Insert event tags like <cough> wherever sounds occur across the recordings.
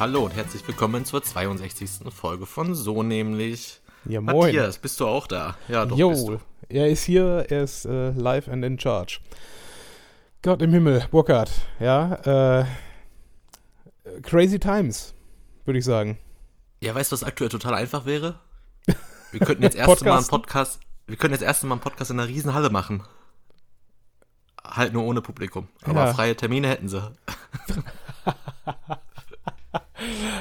Hallo und herzlich willkommen zur 62. Folge von So nämlich. Ja, moin. Matthias, bist du auch da? Ja, doch. bist Jo, du. er ist hier, er ist äh, live and in charge. Gott im Himmel, Burkhard, ja, äh, crazy times, würde ich sagen. Ja, weißt du, was aktuell total einfach wäre? Wir könnten jetzt <laughs> erst mal einen? Podcast, wir könnten jetzt erst mal einen Podcast in einer riesen Halle machen. Halt nur ohne Publikum. Aber Ja. freie Termine hätten sie. <laughs>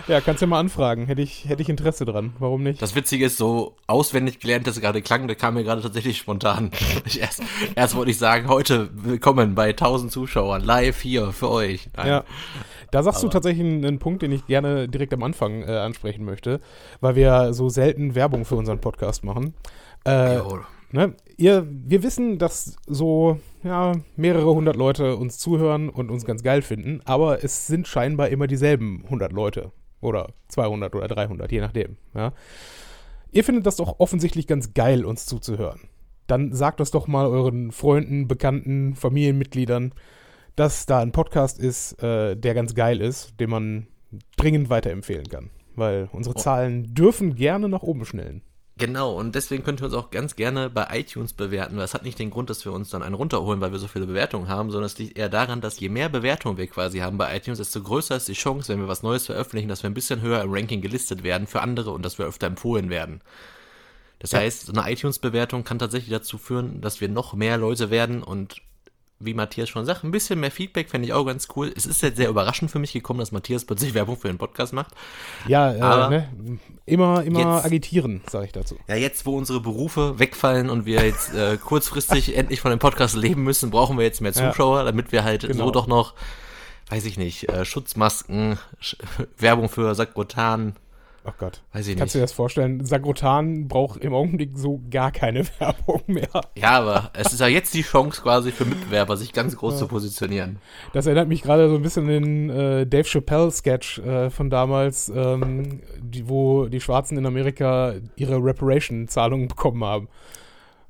Ja, kannst ja mal anfragen, hätte ich, hätte ich Interesse dran, warum nicht? Das Witzige ist, so auswendig gelernt, dass es gerade klang, der kam mir gerade tatsächlich spontan. <laughs> Ich erst, erst wollte ich sagen, heute willkommen bei 1000 Zuschauern, live hier für euch. Nein. Ja, da sagst du Aber- tatsächlich einen, einen Punkt, den ich gerne direkt am Anfang äh, ansprechen möchte, weil wir so selten Werbung für unseren Podcast machen. Äh, Jo. ne, ihr, wir wissen, dass so ja, mehrere hundert Leute uns zuhören und uns ganz geil finden, aber es sind scheinbar immer dieselben hundert Leute oder 200 oder 300, je nachdem. Ja. Ihr findet das doch offensichtlich ganz geil, uns zuzuhören. Dann sagt das doch mal euren Freunden, Bekannten, Familienmitgliedern, dass da ein Podcast ist, äh, der ganz geil ist, den man dringend weiterempfehlen kann. Weil unsere Zahlen dürfen gerne nach oben schnellen. Genau, und deswegen könnt ihr uns auch ganz gerne bei iTunes bewerten, weil es hat nicht den Grund, dass wir uns dann einen runterholen, weil wir so viele Bewertungen haben, sondern es liegt eher daran, dass je mehr Bewertungen wir quasi haben bei iTunes, desto größer ist die Chance, wenn wir was Neues veröffentlichen, dass wir ein bisschen höher im Ranking gelistet werden für andere und dass wir öfter empfohlen werden. Das heißt, so eine iTunes-Bewertung kann tatsächlich dazu führen, dass wir noch mehr Leute werden und wie Matthias schon sagt, ein bisschen mehr Feedback fände ich auch ganz cool. Es ist jetzt sehr überraschend für mich gekommen, dass Matthias plötzlich Werbung für den Podcast macht. Ja, äh, ne, immer, immer jetzt- agitieren, sage ich dazu. Ja, jetzt, wo unsere Berufe wegfallen und wir jetzt äh, <laughs> kurzfristig endlich von dem Podcast leben müssen, brauchen wir jetzt mehr Ja. Zuschauer, damit wir halt Genau. so doch noch, weiß ich nicht, äh, Schutzmasken, Sch <laughs> Werbung für Sakrotan, Ach Gott. weiß ich Kannst du dir nicht. das vorstellen? Sagrotan braucht im Augenblick so gar keine <laughs> Werbung mehr. Ja, aber es ist ja jetzt die Chance quasi für Mitbewerber, sich ganz groß zu positionieren. Das erinnert mich gerade so ein bisschen an den äh, Dave Chappelle-Sketch äh, von damals, ähm, die, wo die Schwarzen in Amerika ihre Reparation-Zahlungen bekommen haben.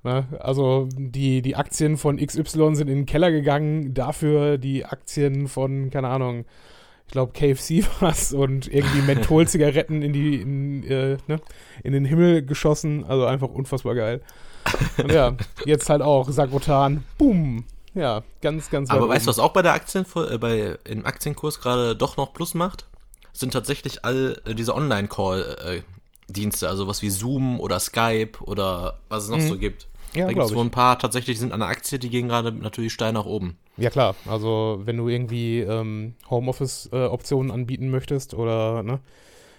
Ne? Also die, die Aktien von XY sind in den Keller gegangen, dafür die Aktien von, keine Ahnung, ich glaube KFC <laughs> was und irgendwie Mentholzigaretten in die in, äh, ne, in den Himmel geschossen. Also einfach unfassbar geil. Und ja, jetzt halt auch Sagrotan. Boom. Ja, ganz, ganz Aber weißt du, was auch bei der Aktien, äh, bei, im Aktienkurs gerade doch noch Plus macht? Sind tatsächlich all äh, diese Online-Call-Dienste, also was wie Zoom oder Skype oder was es noch so gibt. Ja, da gibt es wohl ein paar tatsächlich, sind an der Aktie, die gehen gerade natürlich steil nach oben. Ja klar, also wenn du irgendwie ähm, Homeoffice-Optionen anbieten möchtest oder ne,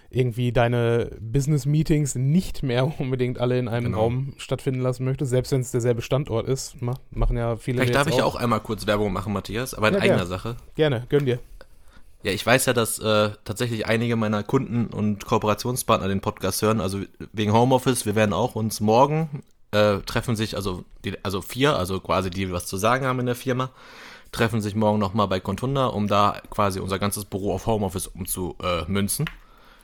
irgendwie deine Business-Meetings nicht mehr <laughs> unbedingt alle in einem Genau. Raum stattfinden lassen möchtest, selbst wenn es derselbe Standort ist, ma machen ja viele Vielleicht darf jetzt ich ja auch einmal kurz Werbung machen, Matthias, aber in Ja, eigener gern. Sache. Gerne, gönn dir. Ja, ich weiß ja, dass äh, tatsächlich einige meiner Kunden und Kooperationspartner den Podcast hören, also wegen Homeoffice. Wir werden auch uns morgen äh, treffen sich, also die, also vier, also quasi die, die was zu sagen haben in der Firma, treffen sich morgen nochmal bei Contunda, um da quasi unser ganzes Büro auf Homeoffice umzumünzen.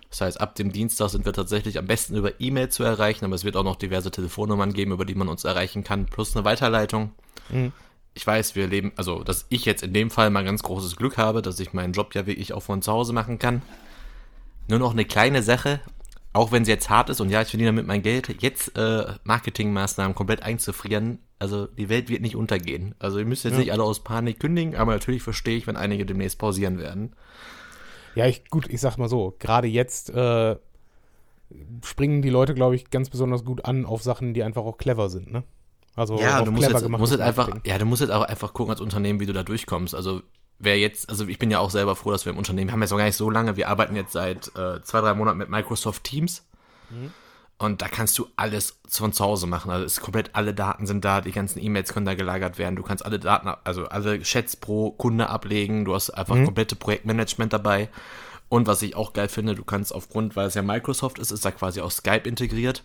Das heißt, ab dem Dienstag sind wir tatsächlich am besten über E-Mail zu erreichen, aber es wird auch noch diverse Telefonnummern geben, über die man uns erreichen kann, plus eine Weiterleitung. Mhm. Ich weiß, wir leben, also dass ich jetzt in dem Fall mal ganz großes Glück habe, dass ich meinen Job ja wirklich auch von zu Hause machen kann. Nur noch eine kleine Sache, auch wenn sie jetzt hart ist und ja, ich verdiene damit mein Geld, jetzt äh, Marketingmaßnahmen komplett einzufrieren. Also die Welt wird nicht untergehen. Also ihr müsst jetzt Ja. nicht alle aus Panik kündigen, aber natürlich verstehe ich, wenn einige demnächst pausieren werden. Ja, ich, gut, ich sag mal so, gerade jetzt äh, springen die Leute, glaube ich, ganz besonders gut an auf Sachen, die einfach auch clever sind, ne? Also Ja, du musst jetzt, musst jetzt einfach, ja, du musst jetzt auch einfach gucken als Unternehmen, wie du da durchkommst. Also wer jetzt, also ich bin ja auch selber froh, dass wir im Unternehmen, wir haben jetzt noch gar nicht so lange, wir arbeiten jetzt seit äh, zwei, drei Monaten mit Microsoft Teams. Und da kannst du alles von zu Hause machen. Also es ist komplett alle Daten sind da, die ganzen E-Mails können da gelagert werden. Du kannst alle Daten, also alle Chats pro Kunde ablegen. Du hast einfach komplette Projektmanagement dabei. Und was ich auch geil finde, du kannst aufgrund, weil es ja Microsoft ist, ist da quasi auch Skype integriert.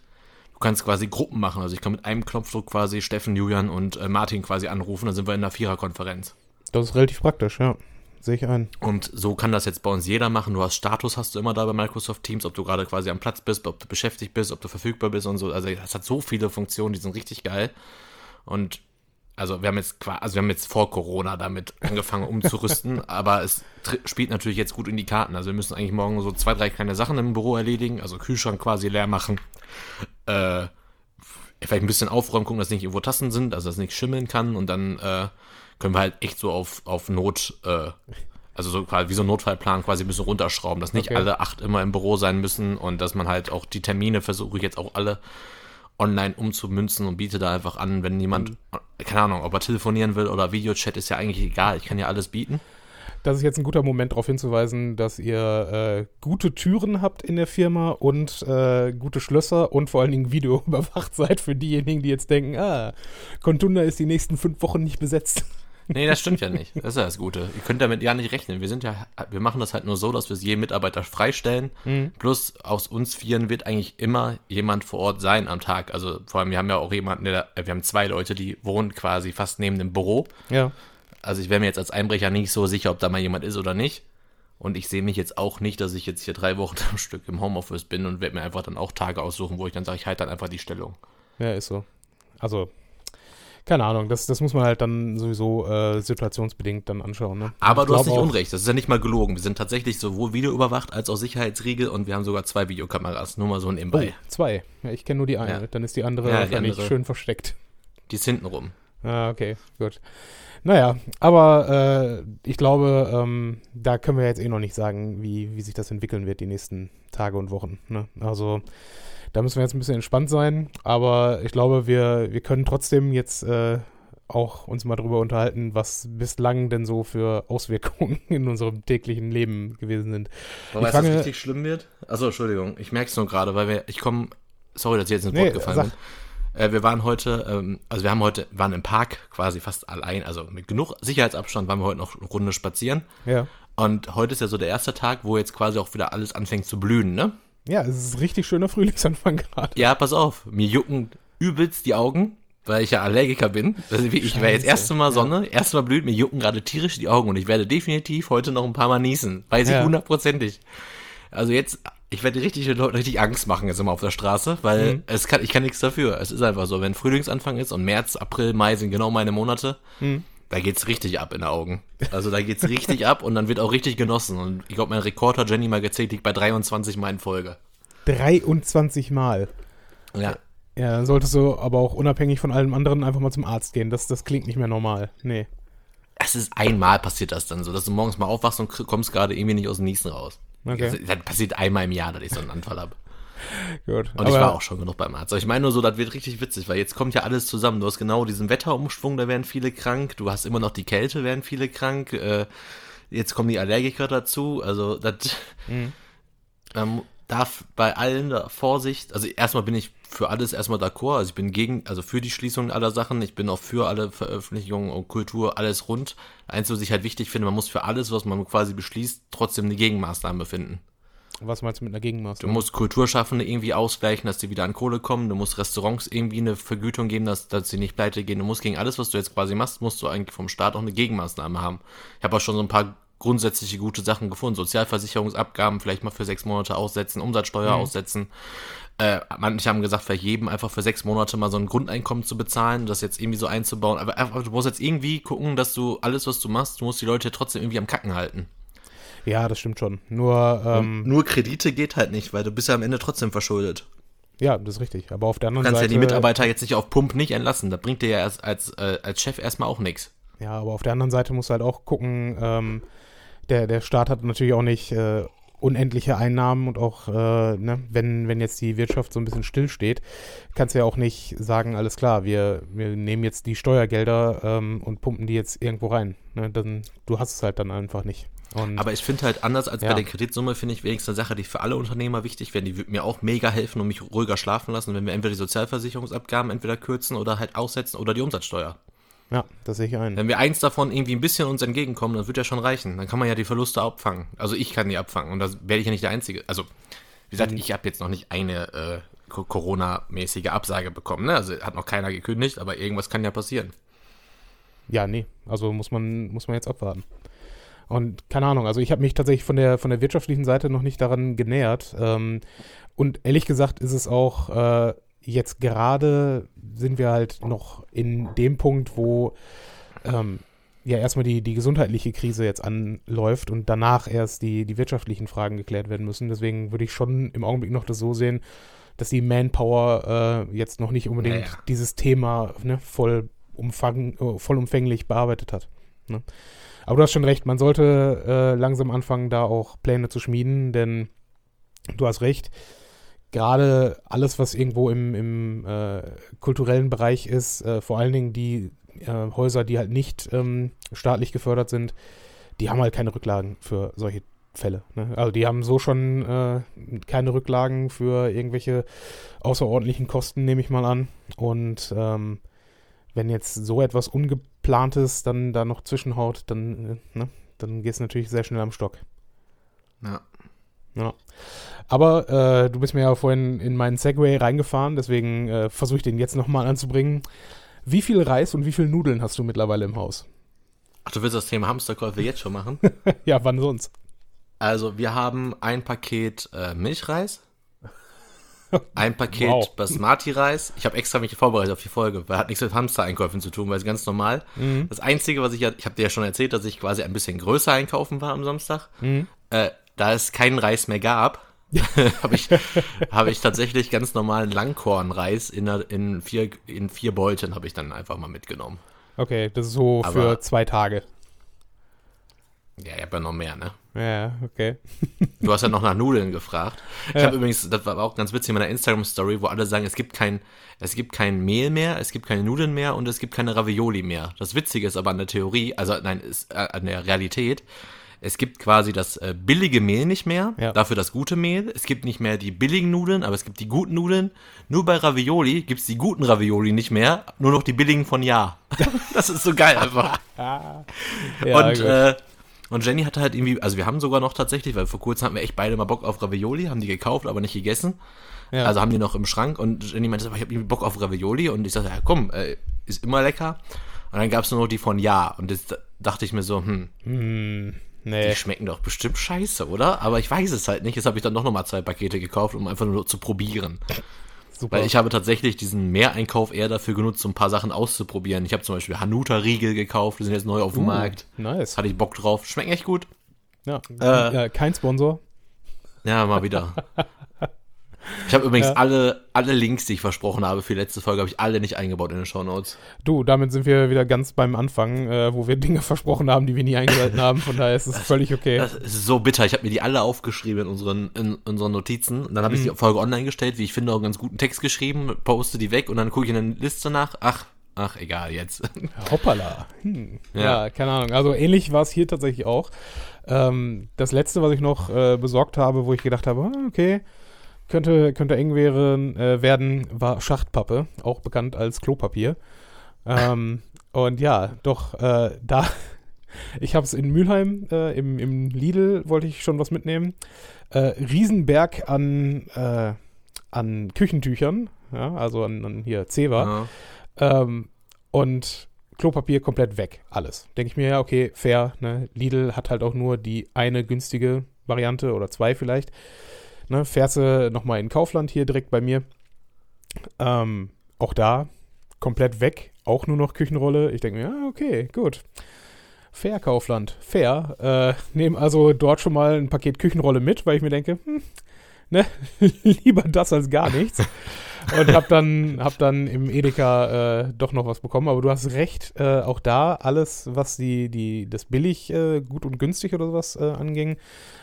Du kannst quasi Gruppen machen. Also ich kann mit einem Knopfdruck quasi Steffen, Julian und äh, Martin quasi anrufen. Dann sind wir in einer Viererkonferenz. Das ist relativ praktisch, ja. Sehe ich ein. Und so kann das jetzt bei uns jeder machen. Du hast Status, hast du immer da bei Microsoft Teams, ob du gerade quasi am Platz bist, ob du beschäftigt bist, ob du verfügbar bist und so. Also es hat so viele Funktionen, die sind richtig geil. Und also wir haben jetzt also wir haben jetzt vor Corona damit angefangen umzurüsten, <laughs> aber es spielt natürlich jetzt gut in die Karten. Also wir müssen eigentlich morgen so zwei, drei kleine Sachen im Büro erledigen. Also Kühlschrank quasi leer machen. Äh, vielleicht ein bisschen aufräumen, gucken, dass nicht irgendwo Tassen sind, also dass nichts schimmeln kann. Und dann äh, können wir halt echt so auf, auf Not, äh, also so quasi wie so ein Notfallplan quasi ein bisschen runterschrauben, dass nicht Okay. alle acht immer im Büro sein müssen und dass man halt auch die Termine versuche ich jetzt auch alle online umzumünzen und biete da einfach an, wenn jemand, keine Ahnung, ob er telefonieren will oder Videochat, ist ja eigentlich egal. Ich kann ja alles bieten. Das ist jetzt ein guter Moment darauf hinzuweisen, dass ihr äh, gute Türen habt in der Firma und äh, gute Schlösser und vor allen Dingen Video <laughs> überwacht seid für diejenigen, die jetzt denken, ah, Contunda ist die nächsten fünf Wochen nicht besetzt. Nee, das stimmt ja nicht. Das ist ja das Gute. Ihr könnt damit ja nicht rechnen. Wir sind ja, wir machen das halt nur so, dass wir es jedem Mitarbeiter freistellen. Plus aus uns Vieren wird eigentlich immer jemand vor Ort sein am Tag. Also vor allem, wir haben ja auch jemanden, der, äh, wir haben zwei Leute, die wohnen quasi fast neben dem Büro. Ja. Also ich wäre mir jetzt als Einbrecher nicht so sicher, ob da mal jemand ist oder nicht. Und ich sehe mich jetzt auch nicht, dass ich jetzt hier drei Wochen <laughs> am Stück im Homeoffice bin und werde mir einfach dann auch Tage aussuchen, wo ich dann sage, ich halte dann einfach die Stellung. Ja, ist so. Also, keine Ahnung, das, das muss man halt dann sowieso äh, situationsbedingt dann anschauen. Ne? Aber Ich du hast nicht Unrecht, das ist ja nicht mal gelogen. Wir sind tatsächlich sowohl videoüberwacht als auch Sicherheitsriegel und wir haben sogar zwei Videokameras. Nur mal so Oh, nebenbei. zwei. Ja, ich kenne nur die eine. Ja. Dann ist die andere Ja, die andere. schön versteckt. Die ist hinten rum. Ah, okay, gut. Naja, aber äh, ich glaube, ähm, da können wir jetzt eh noch nicht sagen, wie, wie sich das entwickeln wird die nächsten Tage und Wochen. Ne? Also da müssen wir jetzt ein bisschen entspannt sein, aber ich glaube, wir, wir können trotzdem jetzt äh, auch uns mal drüber unterhalten, was bislang denn so für Auswirkungen <laughs> in unserem täglichen Leben gewesen sind. Was fange- richtig schlimm wird? Achso, Entschuldigung, ich merke es nur gerade, weil wir, ich komme, sorry, dass ich jetzt ins Nee, Wort gefallen sag. bin. Äh, wir waren heute, ähm, also wir haben heute, waren im Park quasi fast allein, also mit genug Sicherheitsabstand waren wir heute noch eine Runde spazieren. Ja. Und heute ist ja so der erste Tag, wo jetzt quasi auch wieder alles anfängt zu blühen, ne? Ja, es ist ein richtig schöner Frühlingsanfang gerade. Ja, pass auf, mir jucken übelst die Augen, weil ich ja Allergiker bin. Also ich ich war jetzt erste Mal ja. Sonne, erste Mal blüht, mir jucken gerade tierisch die Augen und ich werde definitiv heute noch ein paar Mal niesen. Weiß ich Ja. hundertprozentig. Also jetzt, ich werde richtig den Leuten richtig Angst machen jetzt immer auf der Straße, weil Mhm. es kann, ich kann nichts dafür. Es ist einfach so, wenn Frühlingsanfang ist und März, April, Mai sind genau meine Monate, Mhm. Da geht's richtig ab in den Augen. Also da geht's richtig ab und dann wird auch richtig genossen. Und ich glaube, mein Rekord hat Jenny mal gezählt, liegt bei 23 Mal in Folge. 23 Mal. Ja. Ja, dann solltest du aber auch unabhängig von allem anderen einfach mal zum Arzt gehen. Das, das klingt nicht mehr normal. Nee. Es ist einmal passiert das dann so, dass du morgens mal aufwachst und kommst gerade irgendwie nicht aus dem Niesen raus. Okay. Das, das passiert einmal im Jahr, dass ich so einen Anfall habe. <laughs> Gut. Und ich war auch schon genug beim Arzt. Aber ich meine nur so, das wird richtig witzig, weil jetzt kommt ja alles zusammen. Du hast genau diesen Wetterumschwung, da werden viele krank. Du hast immer noch die Kälte, werden viele krank. Äh, jetzt kommen die Allergiker dazu. Also das Mhm. man darf bei allen da Vorsicht. Also erstmal bin ich für alles erstmal d'accord. Also ich bin gegen, also für die Schließung aller Sachen. Ich bin auch für alle Veröffentlichungen und Kultur, alles rund. Eins, was ich halt wichtig finde, man muss für alles, was man quasi beschließt, trotzdem eine Gegenmaßnahme finden. Was meinst du mit einer Du Gegenmaßnahme? musst Kulturschaffende irgendwie ausgleichen, dass die wieder an Kohle kommen. Du musst Restaurants irgendwie eine Vergütung geben, dass, dass sie nicht pleite gehen. Du musst gegen alles, was du jetzt quasi machst, musst du eigentlich vom Staat auch eine Gegenmaßnahme haben. Ich habe auch schon so ein paar grundsätzliche gute Sachen gefunden. Sozialversicherungsabgaben vielleicht mal für sechs Monate aussetzen, Umsatzsteuer aussetzen. Äh, manche haben gesagt, vielleicht jedem einfach für sechs Monate mal so ein Grundeinkommen zu bezahlen, das jetzt irgendwie so einzubauen. Aber einfach, du musst jetzt irgendwie gucken, dass du alles, was du machst, du musst die Leute trotzdem irgendwie am Kacken halten. Ja, das stimmt schon. Nur, ähm, Nur Kredite geht halt nicht, weil du bist ja am Ende trotzdem verschuldet. ja, das ist richtig. Aber auf der Du anderen kannst Seite. ja die Mitarbeiter jetzt nicht auf Pump nicht entlassen. Das bringt dir ja als, als, äh, als Chef erstmal auch nichts. Ja, aber auf der anderen Seite musst du halt auch gucken, ähm, der, der Staat hat natürlich auch nicht äh, unendliche Einnahmen und auch, äh, ne, wenn, wenn jetzt die Wirtschaft so ein bisschen stillsteht, kannst du ja auch nicht sagen, alles klar, wir, wir nehmen jetzt die Steuergelder ähm, und pumpen die jetzt irgendwo rein. Ne? Dann, du hast es halt dann einfach nicht. Und Aber ich finde halt anders als Ja. bei der Kreditsumme, finde ich wenigstens eine Sache, die für alle Unternehmer wichtig wäre. Die würde mir auch mega helfen und mich ruhiger schlafen lassen, wenn wir entweder die Sozialversicherungsabgaben entweder kürzen oder halt aussetzen oder die Umsatzsteuer. ja, das sehe ich ein. Wenn wir eins davon irgendwie ein bisschen uns entgegenkommen, dann wird ja schon reichen. Dann kann man ja die Verluste abfangen. Also ich kann die abfangen und da werde ich ja nicht der Einzige. Also, wie gesagt, ich habe jetzt noch nicht eine äh, Co- Corona-mäßige Absage bekommen. Ne? Also hat noch keiner gekündigt, aber irgendwas kann ja passieren. Ja, nee, also muss man, muss man jetzt abwarten. Und keine Ahnung, also ich habe mich tatsächlich von der, von der wirtschaftlichen Seite noch nicht daran genähert. Ähm, und ehrlich gesagt ist es auch, äh, jetzt gerade sind wir halt noch in dem Punkt, wo ähm, ja erstmal die, die gesundheitliche Krise jetzt anläuft und danach erst die, die wirtschaftlichen Fragen geklärt werden müssen. Deswegen würde ich schon im Augenblick noch das so sehen, dass die Manpower äh, jetzt noch nicht unbedingt Ja, ja. dieses Thema ne, voll, umfang, äh, vollumfänglich bearbeitet hat. Ne? Aber du hast schon recht, man sollte äh, langsam anfangen, da auch Pläne zu schmieden, denn du hast recht, gerade alles, was irgendwo im, im äh, kulturellen Bereich ist, äh, vor allen Dingen die äh, Häuser, die halt nicht ähm, staatlich gefördert sind, die haben halt keine Rücklagen für solche Fälle. Ne? Also die haben so schon äh, keine Rücklagen für irgendwelche außerordentlichen Kosten, nehme ich mal an. Und ähm, wenn jetzt so etwas Ungeplantes dann da noch zwischenhaut, dann, äh, ne? dann geht es natürlich sehr schnell am Stock. Ja. Ja. Aber äh, du bist mir ja vorhin in meinen Segway reingefahren, deswegen äh, versuche ich den jetzt nochmal anzubringen. Wie viel Reis und wie viel Nudeln hast du mittlerweile im Haus? Ach, du willst das Thema Hamsterkäufe jetzt schon machen? <laughs> ja, wann sonst? Also, wir haben ein Paket äh, Milchreis, ein Paket Wow. Basmati-Reis. Ich habe extra mich vorbereitet auf die Folge, weil hat nichts mit Hamster-Einkäufen zu tun, weil es ganz normal. Mhm. Das Einzige, was ich ja, ich habe dir ja schon erzählt, dass ich quasi ein bisschen größer einkaufen war am Samstag. Mhm. Äh, da es keinen Reis mehr gab, <laughs> habe ich, hab ich tatsächlich ganz normalen Langkornreis in, in, vier, in vier Beuteln habe ich dann einfach mal mitgenommen. Okay, das ist so Aber- für zwei Tage. Ja, ich habe ja noch mehr, ne? Ja, okay. Du hast ja noch nach Nudeln gefragt. Ich Ja. habe übrigens, das war auch ganz witzig in meiner Instagram-Story, wo alle sagen, es gibt kein, es gibt kein Mehl mehr, es gibt keine Nudeln mehr und es gibt keine Ravioli mehr. Das Witzige ist aber an der Theorie, also nein, ist, äh, an der Realität, es gibt quasi das äh, billige Mehl nicht mehr, Ja. dafür das gute Mehl. Es gibt nicht mehr die billigen Nudeln, aber es gibt die guten Nudeln. Nur bei Ravioli gibt es die guten Ravioli nicht mehr, nur noch die billigen von Ja. <laughs> das ist so geil einfach. <laughs> Ja, und, äh, und Jenny hatte halt irgendwie, also wir haben sogar noch tatsächlich, weil vor kurzem hatten wir echt beide mal Bock auf Ravioli, haben die gekauft, aber nicht gegessen. Ja. Also haben die noch im Schrank und Jenny meinte, ich habe irgendwie Bock auf Ravioli und ich sagte, ja komm, äh, ist immer lecker. Und dann gab es nur noch die von Ja und jetzt dachte ich mir so, hm, Hm, die nee. schmecken doch bestimmt scheiße, oder? Aber ich weiß es halt nicht. Jetzt habe ich dann noch mal zwei Pakete gekauft, um einfach nur zu probieren. Super. Weil ich habe tatsächlich diesen Mehreinkauf eher dafür genutzt, um ein paar Sachen auszuprobieren. Ich habe zum Beispiel Hanuta-Riegel gekauft, die sind jetzt neu auf dem Uh, Markt. Nice. Hatte ich Bock drauf. Schmecken echt gut. Ja. Äh, ja, kein Sponsor. Ja, mal wieder. <laughs> Ich habe übrigens Ja. alle, alle Links, die ich versprochen habe für die letzte Folge, habe ich alle nicht eingebaut in den Shownotes. Du, damit sind wir wieder ganz beim Anfang, äh, wo wir Dinge <laughs> versprochen haben, die wir nie eingehalten haben. Von daher ist es völlig okay. Das ist so bitter. Ich habe mir die alle aufgeschrieben in unseren, in unseren Notizen. Und dann habe ich die Folge online gestellt, wie ich finde, auch einen ganz guten Text geschrieben, poste die weg und dann gucke ich in der Liste nach. Ach, ach, egal jetzt. Hoppala. Hm. Ja. Ja. keine Ahnung. Also ähnlich war es hier tatsächlich auch. Ähm, das letzte, was ich noch äh, besorgt habe, wo ich gedacht habe, ah, okay, könnte, könnte eng wäre, äh, werden, war Schachtpappe, auch bekannt als Klopapier. Ähm, <laughs> und ja, doch, äh, da, <laughs> ich habe es in Mülheim, äh, im, im Lidl wollte ich schon was mitnehmen. Äh, Riesenberg an, äh, an Küchentüchern, ja, also an, an hier Zewa. Ja. Ähm, und Klopapier komplett weg, alles. Denke ich mir, ja, okay, fair. Ne? Lidl hat halt auch nur die eine günstige Variante oder zwei vielleicht. Ne? Fährst du nochmal in Kaufland hier direkt bei mir. Ähm, auch da komplett weg, auch nur noch Küchenrolle. Ich denke mir, ja, okay, gut. Fair Kaufland, fair. Äh, Nehme also dort schon mal ein Paket Küchenrolle mit, weil ich mir denke, hm, ne, <laughs> lieber das als gar nichts. Und hab dann, hab dann im Edeka äh, doch noch was bekommen. Aber du hast recht, äh, auch da alles, was die, die, das billig, äh, gut und günstig oder sowas äh, anging,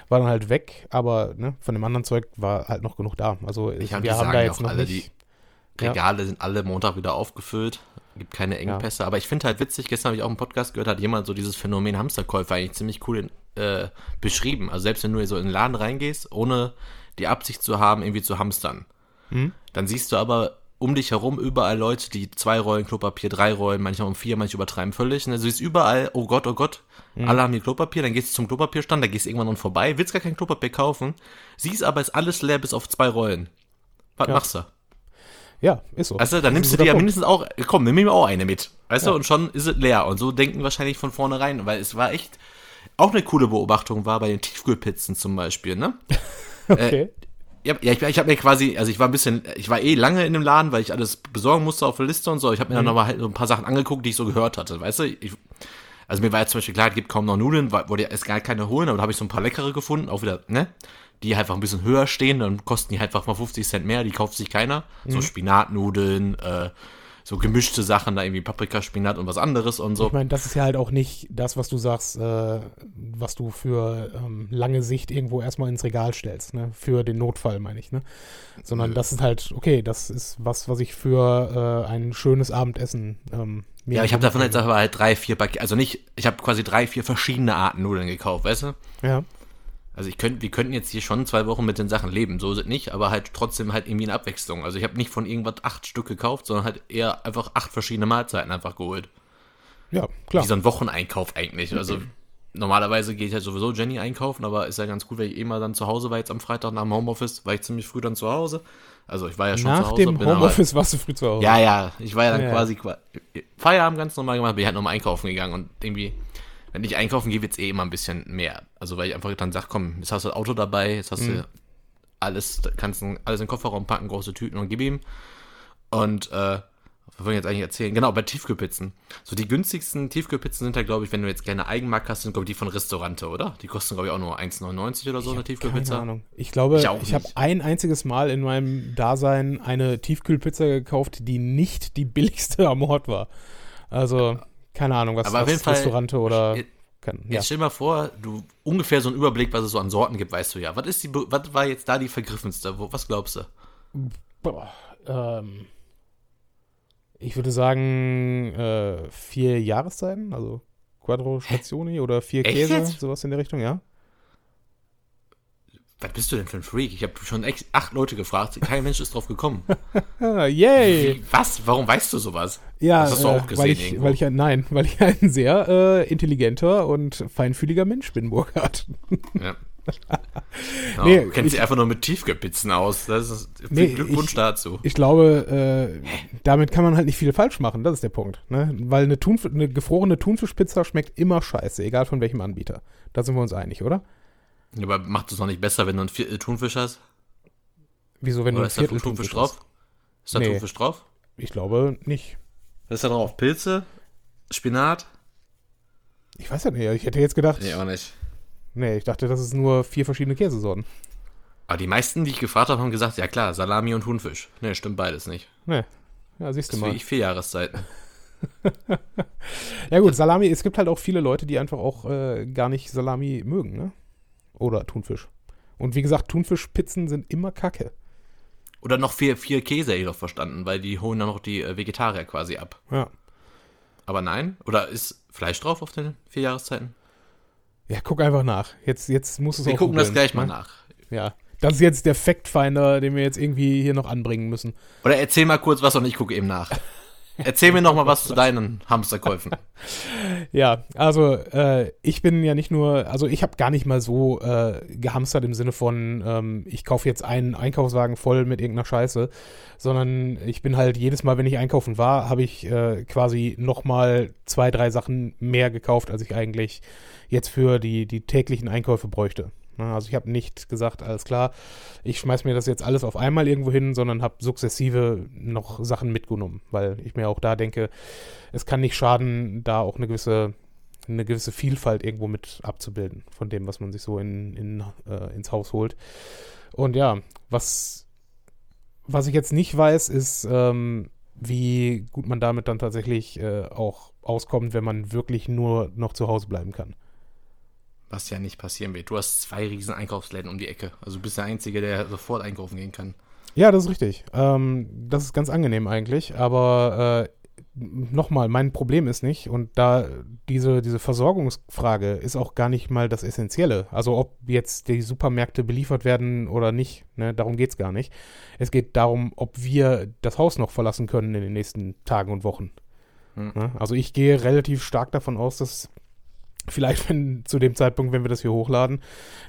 war dann halt weg. Aber ne, von dem anderen Zeug war halt noch genug da. Also Ich wir haben da ja jetzt noch alle, nicht. die Regale sind alle Montag wieder aufgefüllt. Gibt keine Engpässe. Aber ich finde halt witzig, gestern habe ich auch einen Podcast gehört, hat jemand so dieses Phänomen Hamsterkäufer eigentlich ziemlich cool in, äh, beschrieben. Also selbst wenn du so in den Laden reingehst, ohne die Absicht zu haben, irgendwie zu hamstern, Hm? dann siehst du aber um dich herum überall Leute, die zwei Rollen Klopapier, drei Rollen, manchmal um vier, manche übertreiben völlig. Und du siehst überall, oh Gott, oh Gott, alle haben hier Klopapier, dann gehst du zum Klopapierstand, da gehst du irgendwann noch vorbei, willst gar kein Klopapier kaufen, siehst aber, ist alles leer bis auf zwei Rollen. Was Ja. machst du? Ja, ist so. Du, dann nimmst du dir ja mindestens auch, komm, nimm mir auch eine mit. Weißt Ja. du, und schon ist es leer. Und so denken wahrscheinlich von vornherein, weil es war echt, auch eine coole Beobachtung war bei den Tiefkühlpizzen zum Beispiel, ne? <laughs> Punkt. Okay. Ja, ja ich, ich habe mir quasi, also ich war ein bisschen, ich war eh lange in dem Laden, weil ich alles besorgen musste auf der Liste und so. Ich habe mir dann nochmal halt so ein paar Sachen angeguckt, die ich so gehört hatte, weißt du? Ich, Also mir war jetzt zum Beispiel klar, es gibt kaum noch Nudeln, wollte erst gar keine holen, aber da habe ich so ein paar leckere gefunden, auch wieder, ne? Die einfach ein bisschen höher stehen, dann kosten die halt einfach mal 50 Cent mehr, die kauft sich keiner. Mhm. So Spinatnudeln, äh, so gemischte Sachen, da irgendwie Paprika, Spinat und was anderes und so. Ich meine, das ist ja halt auch nicht das, was du sagst, äh, was du für ähm, lange Sicht irgendwo erstmal ins Regal stellst, ne? Für den Notfall, meine ich, ne? Sondern das ist halt, okay, das ist was, was ich für äh, ein schönes Abendessen ähm, mir ja, ich habe davon jetzt aber halt drei, vier Pakete, also nicht, ich habe quasi drei, vier verschiedene Arten Nudeln gekauft, weißt du? Ja. Also ich könnte, wir könnten jetzt hier schon zwei Wochen mit den Sachen leben, so sind nicht, aber halt trotzdem halt irgendwie eine Abwechslung. Also ich habe nicht von irgendwas acht Stück gekauft, sondern halt eher einfach acht verschiedene Mahlzeiten einfach geholt. Ja, klar. Wie so ein Wocheneinkauf eigentlich. Also normalerweise gehe ich halt sowieso Jenny einkaufen, aber ist ja ganz gut, weil ich eh mal dann zu Hause war jetzt am Freitag nach dem Homeoffice, war ich ziemlich früh dann zu Hause. Also ich war ja schon zu Nach Hause. dem bin dann Homeoffice warst du früh zu Hause. Ja, ja, ich war ja dann Ja. quasi qua- Feierabend ganz normal gemacht, bin halt nochmal einkaufen gegangen und irgendwie, wenn ich einkaufen gehe, wird's eh immer ein bisschen mehr. Also weil ich einfach dann sag, komm, jetzt hast du das Auto dabei, jetzt hast du alles, kannst du alles in den Kofferraum packen, große Tüten und gib ihm. Und äh, was wollen wir jetzt eigentlich erzählen? Genau, bei Tiefkühlpizzen. So die günstigsten Tiefkühlpizzen sind ja, glaube ich, wenn du jetzt gerne Eigenmark hast, sind, glaube ich, die von Restaurante, oder? Die kosten, glaube ich, auch nur 1,99 oder so, eine Keine Tiefkühlpizza. Ahnung. Ich glaube, Ich ich, habe ein einziges Mal in meinem Dasein eine Tiefkühlpizza gekauft, die nicht die billigste am Ort war. Also, keine Ahnung, was Aber auf was jeden Fall- Restaurante oder Jetzt- kann, ja. Jetzt stell dir mal vor, du ungefähr so einen Überblick, was es so an Sorten gibt, weißt du ja. Was ist die, was war jetzt da die vergriffenste? Was glaubst du? Boah, ähm, ich würde sagen, äh, vier Jahreszeiten, also Quattro Stationi oder vier Echt Käse, jetzt? sowas in der Richtung, ja. Was bist du denn für ein Freak? Ich habe schon acht Leute gefragt, kein Mensch ist drauf gekommen. <laughs> Yay! Wie, was? Warum weißt du sowas? Ja, Das hast du auch äh, gesehen weil ich, irgendwo. weil ich ein, nein, weil ich ein sehr äh, intelligenter und feinfühliger Mensch bin, Burkhard. Ja. <laughs> Genau, Nee, du kennst ich- dich einfach nur mit Tiefkühlpizzen aus. Das ist Nee, Glückwunsch ich- dazu. Ich glaube, äh, damit kann man halt nicht viel falsch machen, das ist der Punkt. Ne? Weil eine, Thunf eine gefrorene Thunfischpizza schmeckt immer scheiße, egal von welchem Anbieter. Da sind wir uns einig, oder? Aber macht es noch nicht besser, wenn du ein Viertel Thunfisch hast? Wieso, wenn Oder du ist da Viertel Thunfisch Thunfisch drauf? hast? Ist da Nee. Thunfisch drauf? Ich glaube nicht. Was ist da drauf? Pilze? Spinat? Ich weiß ja nicht, ich hätte jetzt gedacht, Nee, auch nicht. nee, ich dachte, das ist nur vier verschiedene Käsesorten. Aber die meisten, die ich gefragt habe, haben gesagt, ja klar, Salami und Thunfisch. Nee, stimmt beides nicht. Nee. Ja, siehst du Das ist wie mal. ich vier Jahreszeiten. <laughs> Ja gut, Salami, es gibt halt auch viele Leute, die einfach auch äh, gar nicht Salami mögen, ne? Oder Thunfisch. Und wie gesagt, Thunfischpizzen sind immer kacke. Oder noch vier, vier Käse, hätte ich doch verstanden, weil die holen dann noch die äh, Vegetarier quasi ab. Ja. Aber nein? Oder ist Fleisch drauf auf den vier Jahreszeiten? Ja, guck einfach nach. Jetzt, jetzt muss es Wir auch gucken das gleich mal ne? nach. Ja. Das ist jetzt der Factfinder, den wir jetzt irgendwie hier noch anbringen müssen. Oder erzähl mal kurz was und ich gucke eben nach. <laughs> Erzähl mir noch mal was <laughs> zu deinen Hamsterkäufen. Ja, also äh, ich bin ja nicht nur, also ich habe gar nicht mal so äh, gehamstert im Sinne von, ähm, ich kaufe jetzt einen Einkaufswagen voll mit irgendeiner Scheiße, sondern ich bin halt jedes Mal, wenn ich einkaufen war, habe ich äh, quasi nochmal zwei, drei Sachen mehr gekauft, als ich eigentlich jetzt für die, die täglichen Einkäufe bräuchte. Ne, Also ich habe nicht gesagt, alles klar, ich schmeiß mir das jetzt alles auf einmal irgendwo hin, sondern habe sukzessive noch Sachen mitgenommen, weil ich mir auch da denke, es kann nicht schaden, da auch eine gewisse, eine gewisse Vielfalt irgendwo mit abzubilden von dem, was man sich so in, in, äh, ins Haus holt. Und ja, was, was ich jetzt nicht weiß, ist, ähm, wie gut man damit dann tatsächlich äh, auch auskommt, wenn man wirklich nur noch zu Hause bleiben kann. Was ja nicht passieren wird. Du hast zwei riesen Einkaufsläden um die Ecke. Also du bist der Einzige, der sofort einkaufen gehen kann. Ja, das ist richtig. Ähm, das ist ganz angenehm eigentlich, aber äh, nochmal, mein Problem ist nicht, und da diese, diese Versorgungsfrage ist auch gar nicht mal das Essentielle. Also ob jetzt die Supermärkte beliefert werden oder nicht, ne, darum geht es gar nicht. Es geht darum, ob wir das Haus noch verlassen können in den nächsten Tagen und Wochen. Hm. Ne? Also ich gehe relativ stark davon aus, dass vielleicht wenn zu dem Zeitpunkt, wenn wir das hier hochladen,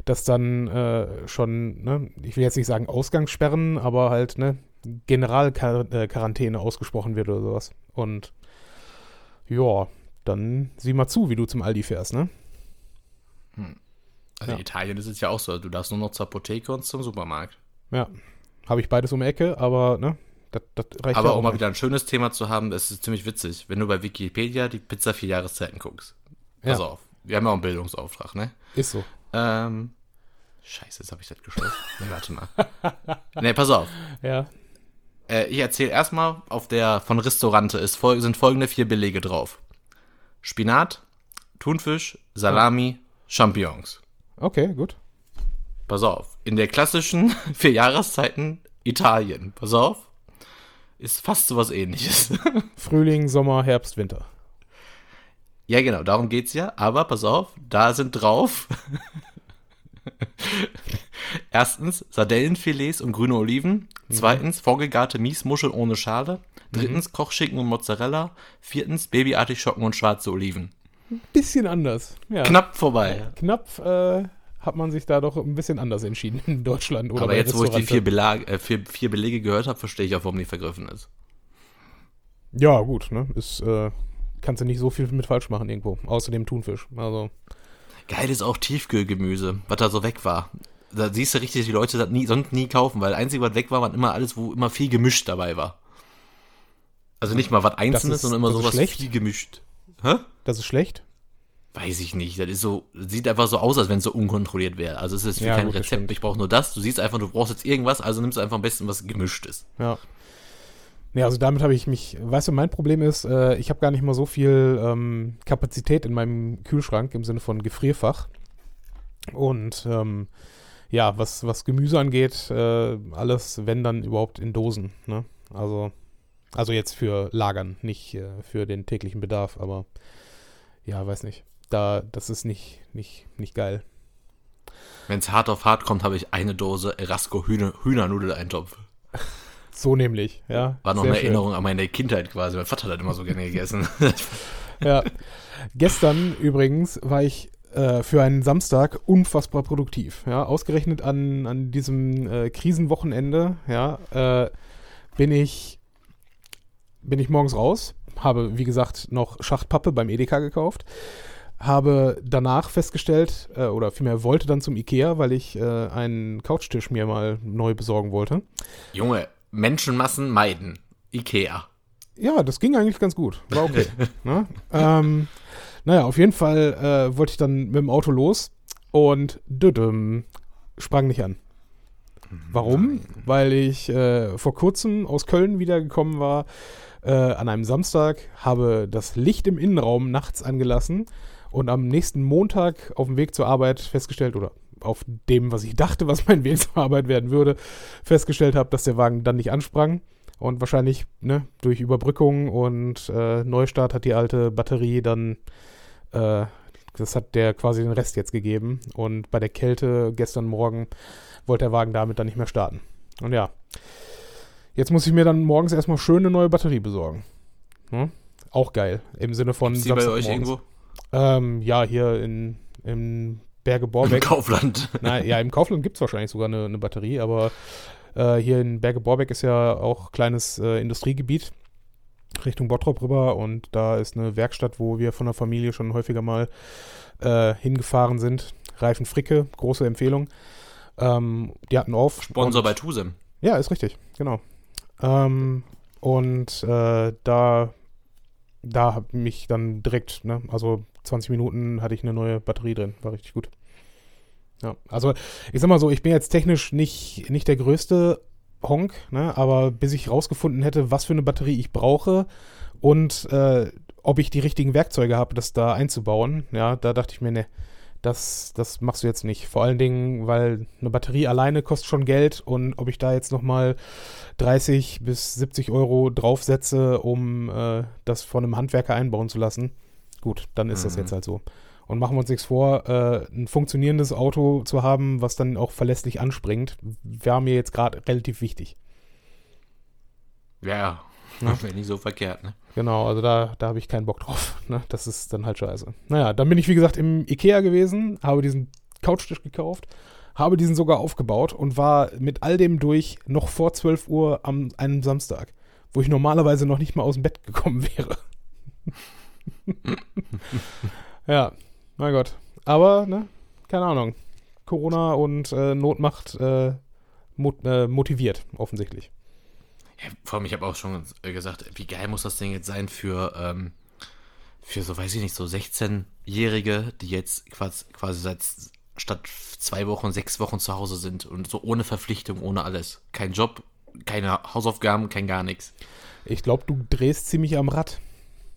dass dann äh, schon, ne, ich will jetzt nicht sagen Ausgangssperren, aber halt, ne, Generalquarantäne ausgesprochen wird oder sowas. Und ja, dann sieh mal zu, wie du zum Aldi fährst, ne? Also Ja. in Italien ist es ja auch so. Du darfst nur noch zur Apotheke und zum Supermarkt. Ja. Habe ich beides um die Ecke, aber, ne, das, das reicht Aber ja auch um mal wieder ein schönes Thema zu haben, es ist ziemlich witzig. Wenn du bei Wikipedia die Pizza vier Jahreszeiten guckst, Pass Ja. auf. Wir haben ja auch einen Bildungsauftrag, ne? Ist so. Ähm, scheiße, jetzt habe ich das geschlossen. <laughs> nee, warte mal. Nee, pass auf. Ja. Äh, ich erzähle erstmal, auf der von Restaurante ist, fol- sind folgende vier Belege drauf. Spinat, Thunfisch, Salami, Champignons. Okay, gut. Pass auf. In der klassischen <laughs> vier Jahreszeiten Italien, pass auf, ist fast sowas ähnliches. <laughs> Frühling, Sommer, Herbst, Winter. Ja, genau, darum geht's ja. Aber pass auf, da sind drauf. <laughs> Erstens Sardellenfilets und grüne Oliven. Zweitens vorgegarte Miesmuscheln ohne Schale. Drittens Kochschinken und Mozzarella. Viertens Babyartichocken und schwarze Oliven. Bisschen anders. Ja. Knapp vorbei. Knapp äh, hat man sich da doch ein bisschen anders entschieden in Deutschland. Oder Aber jetzt, wo ich die vier. Belag, äh, vier, vier Belege gehört habe, verstehe ich auch, warum die vergriffen ist. Ja, gut, ne? Ist, äh, kannst du nicht so viel mit falsch machen irgendwo. Außer dem Thunfisch. Also, Geil ist auch Tiefkühlgemüse, was da so weg war. Da siehst du richtig, die Leute das nie, sonst nie kaufen, weil das Einzige, was weg war, war immer alles, wo immer viel gemischt dabei war. Also nicht mal was Einzelnes, ist- sondern immer sowas viel gemischt. Hä? das ist schlecht. Weiß ich nicht. Das ist so, sieht einfach so aus, als wenn es so unkontrolliert wäre. Also es ist für Ja, kein gut, Rezept. Ich brauche nur das. Du siehst einfach, du brauchst jetzt irgendwas, also nimmst du einfach am besten, was gemischt ist. Ja. Ja, also damit habe ich mich, weißt du, mein Problem ist, äh, ich habe gar nicht mal so viel ähm, Kapazität in meinem Kühlschrank im Sinne von Gefrierfach. Und ähm, ja, was, was Gemüse angeht, äh, alles, wenn dann überhaupt in Dosen. Ne? Also, also jetzt für Lagern, nicht äh, für den täglichen Bedarf, aber ja, weiß nicht. Da, das ist nicht, nicht, nicht geil. Wenn es hart auf hart kommt, habe ich eine Dose Erasco Hühner, Hühnernuddel-Eintopf. <laughs> So nämlich, ja. War noch Sehr eine schön. Erinnerung an meine Kindheit quasi. Mein Vater hat immer so gerne gegessen. <laughs> Ja. Gestern übrigens war ich äh, für einen Samstag unfassbar produktiv. Ja, ausgerechnet an, an diesem äh, Krisenwochenende, ja, äh, bin ich bin ich morgens raus, habe wie gesagt noch Schachtpappe beim Edeka gekauft, habe danach festgestellt äh, oder vielmehr wollte dann zum Ikea, weil ich äh, einen Couchtisch mir mal neu besorgen wollte. Junge, Menschenmassen meiden. Ikea. Ja, das ging eigentlich ganz gut. War okay. <laughs> ne? ähm, naja, auf jeden Fall äh, wollte ich dann mit dem Auto los und düdüm, sprang nicht an. Warum? Weil ich äh, vor kurzem aus Köln wiedergekommen war, äh, an einem Samstag, habe das Licht im Innenraum nachts angelassen und am nächsten Montag auf dem Weg zur Arbeit festgestellt, oder auf dem, was ich dachte, was mein Weg <laughs> zur Arbeit werden würde, festgestellt habe, dass der Wagen dann nicht ansprang. Und wahrscheinlich ne, durch Überbrückung und äh, Neustart hat die alte Batterie dann, äh, das hat der quasi den Rest jetzt gegeben. Und bei der Kälte gestern Morgen wollte der Wagen damit dann nicht mehr starten. Und ja, jetzt muss ich mir dann morgens erstmal schön eine neue Batterie besorgen. Ne? Auch geil, im Sinne von Ist die bei euch irgendwo? Ähm, ja, hier in, in Berge Im Borbeck. Kaufland. <laughs> Nein, ja, im Kaufland gibt es wahrscheinlich sogar eine, eine Batterie, aber äh, hier in Berge Borbeck ist ja auch kleines äh, Industriegebiet Richtung Bottrop rüber und da ist eine Werkstatt, wo wir von der Familie schon häufiger mal äh, hingefahren sind. Reifen Fricke, große Empfehlung. Ähm, die hatten auf. Sponsor bei Tusem. ja, ist richtig, genau. Ähm, und äh, da, da habe mich dann direkt, ne, also 20 Minuten hatte ich eine neue Batterie drin, war richtig gut. Ja, also ich sag mal so, ich bin jetzt technisch nicht, nicht der größte Honk, ne, aber bis ich rausgefunden hätte, was für eine Batterie ich brauche und äh, ob ich die richtigen Werkzeuge habe, das da einzubauen, ja, da dachte ich mir, ne, das, das machst du jetzt nicht. Vor allen Dingen, weil eine Batterie alleine kostet schon Geld und ob ich da jetzt nochmal 30 bis 70 Euro draufsetze, um äh, das von einem Handwerker einbauen zu lassen, gut, dann ist das Mhm. jetzt halt so. Und machen wir uns nichts vor, äh, ein funktionierendes Auto zu haben, was dann auch verlässlich anspringt, wäre mir jetzt gerade relativ wichtig. Ja, Ja. <laughs> wäre nicht so verkehrt, ne? Genau, also da, da habe ich keinen Bock drauf. Ne? Das ist dann halt scheiße. Naja, dann bin ich, wie gesagt, im Ikea gewesen, habe diesen Couchtisch gekauft, habe diesen sogar aufgebaut und war mit all dem durch noch vor 12 Uhr am einem Samstag, wo ich normalerweise noch nicht mal aus dem Bett <laughs> gekommen wäre. <laughs> ja, mein Gott. Aber, ne, keine Ahnung. Corona und äh, Not macht äh, mot äh, motiviert, offensichtlich. Ja, vor allem, ich habe auch schon äh, gesagt, wie geil muss das Ding jetzt sein für, ähm, für so, weiß ich nicht, so 16-Jährige, die jetzt quasi, quasi seit statt zwei Wochen, sechs Wochen zu Hause sind und so ohne Verpflichtung, ohne alles. Kein Job, keine Hausaufgaben, kein gar nichts. Ich glaube, du drehst ziemlich am Rad.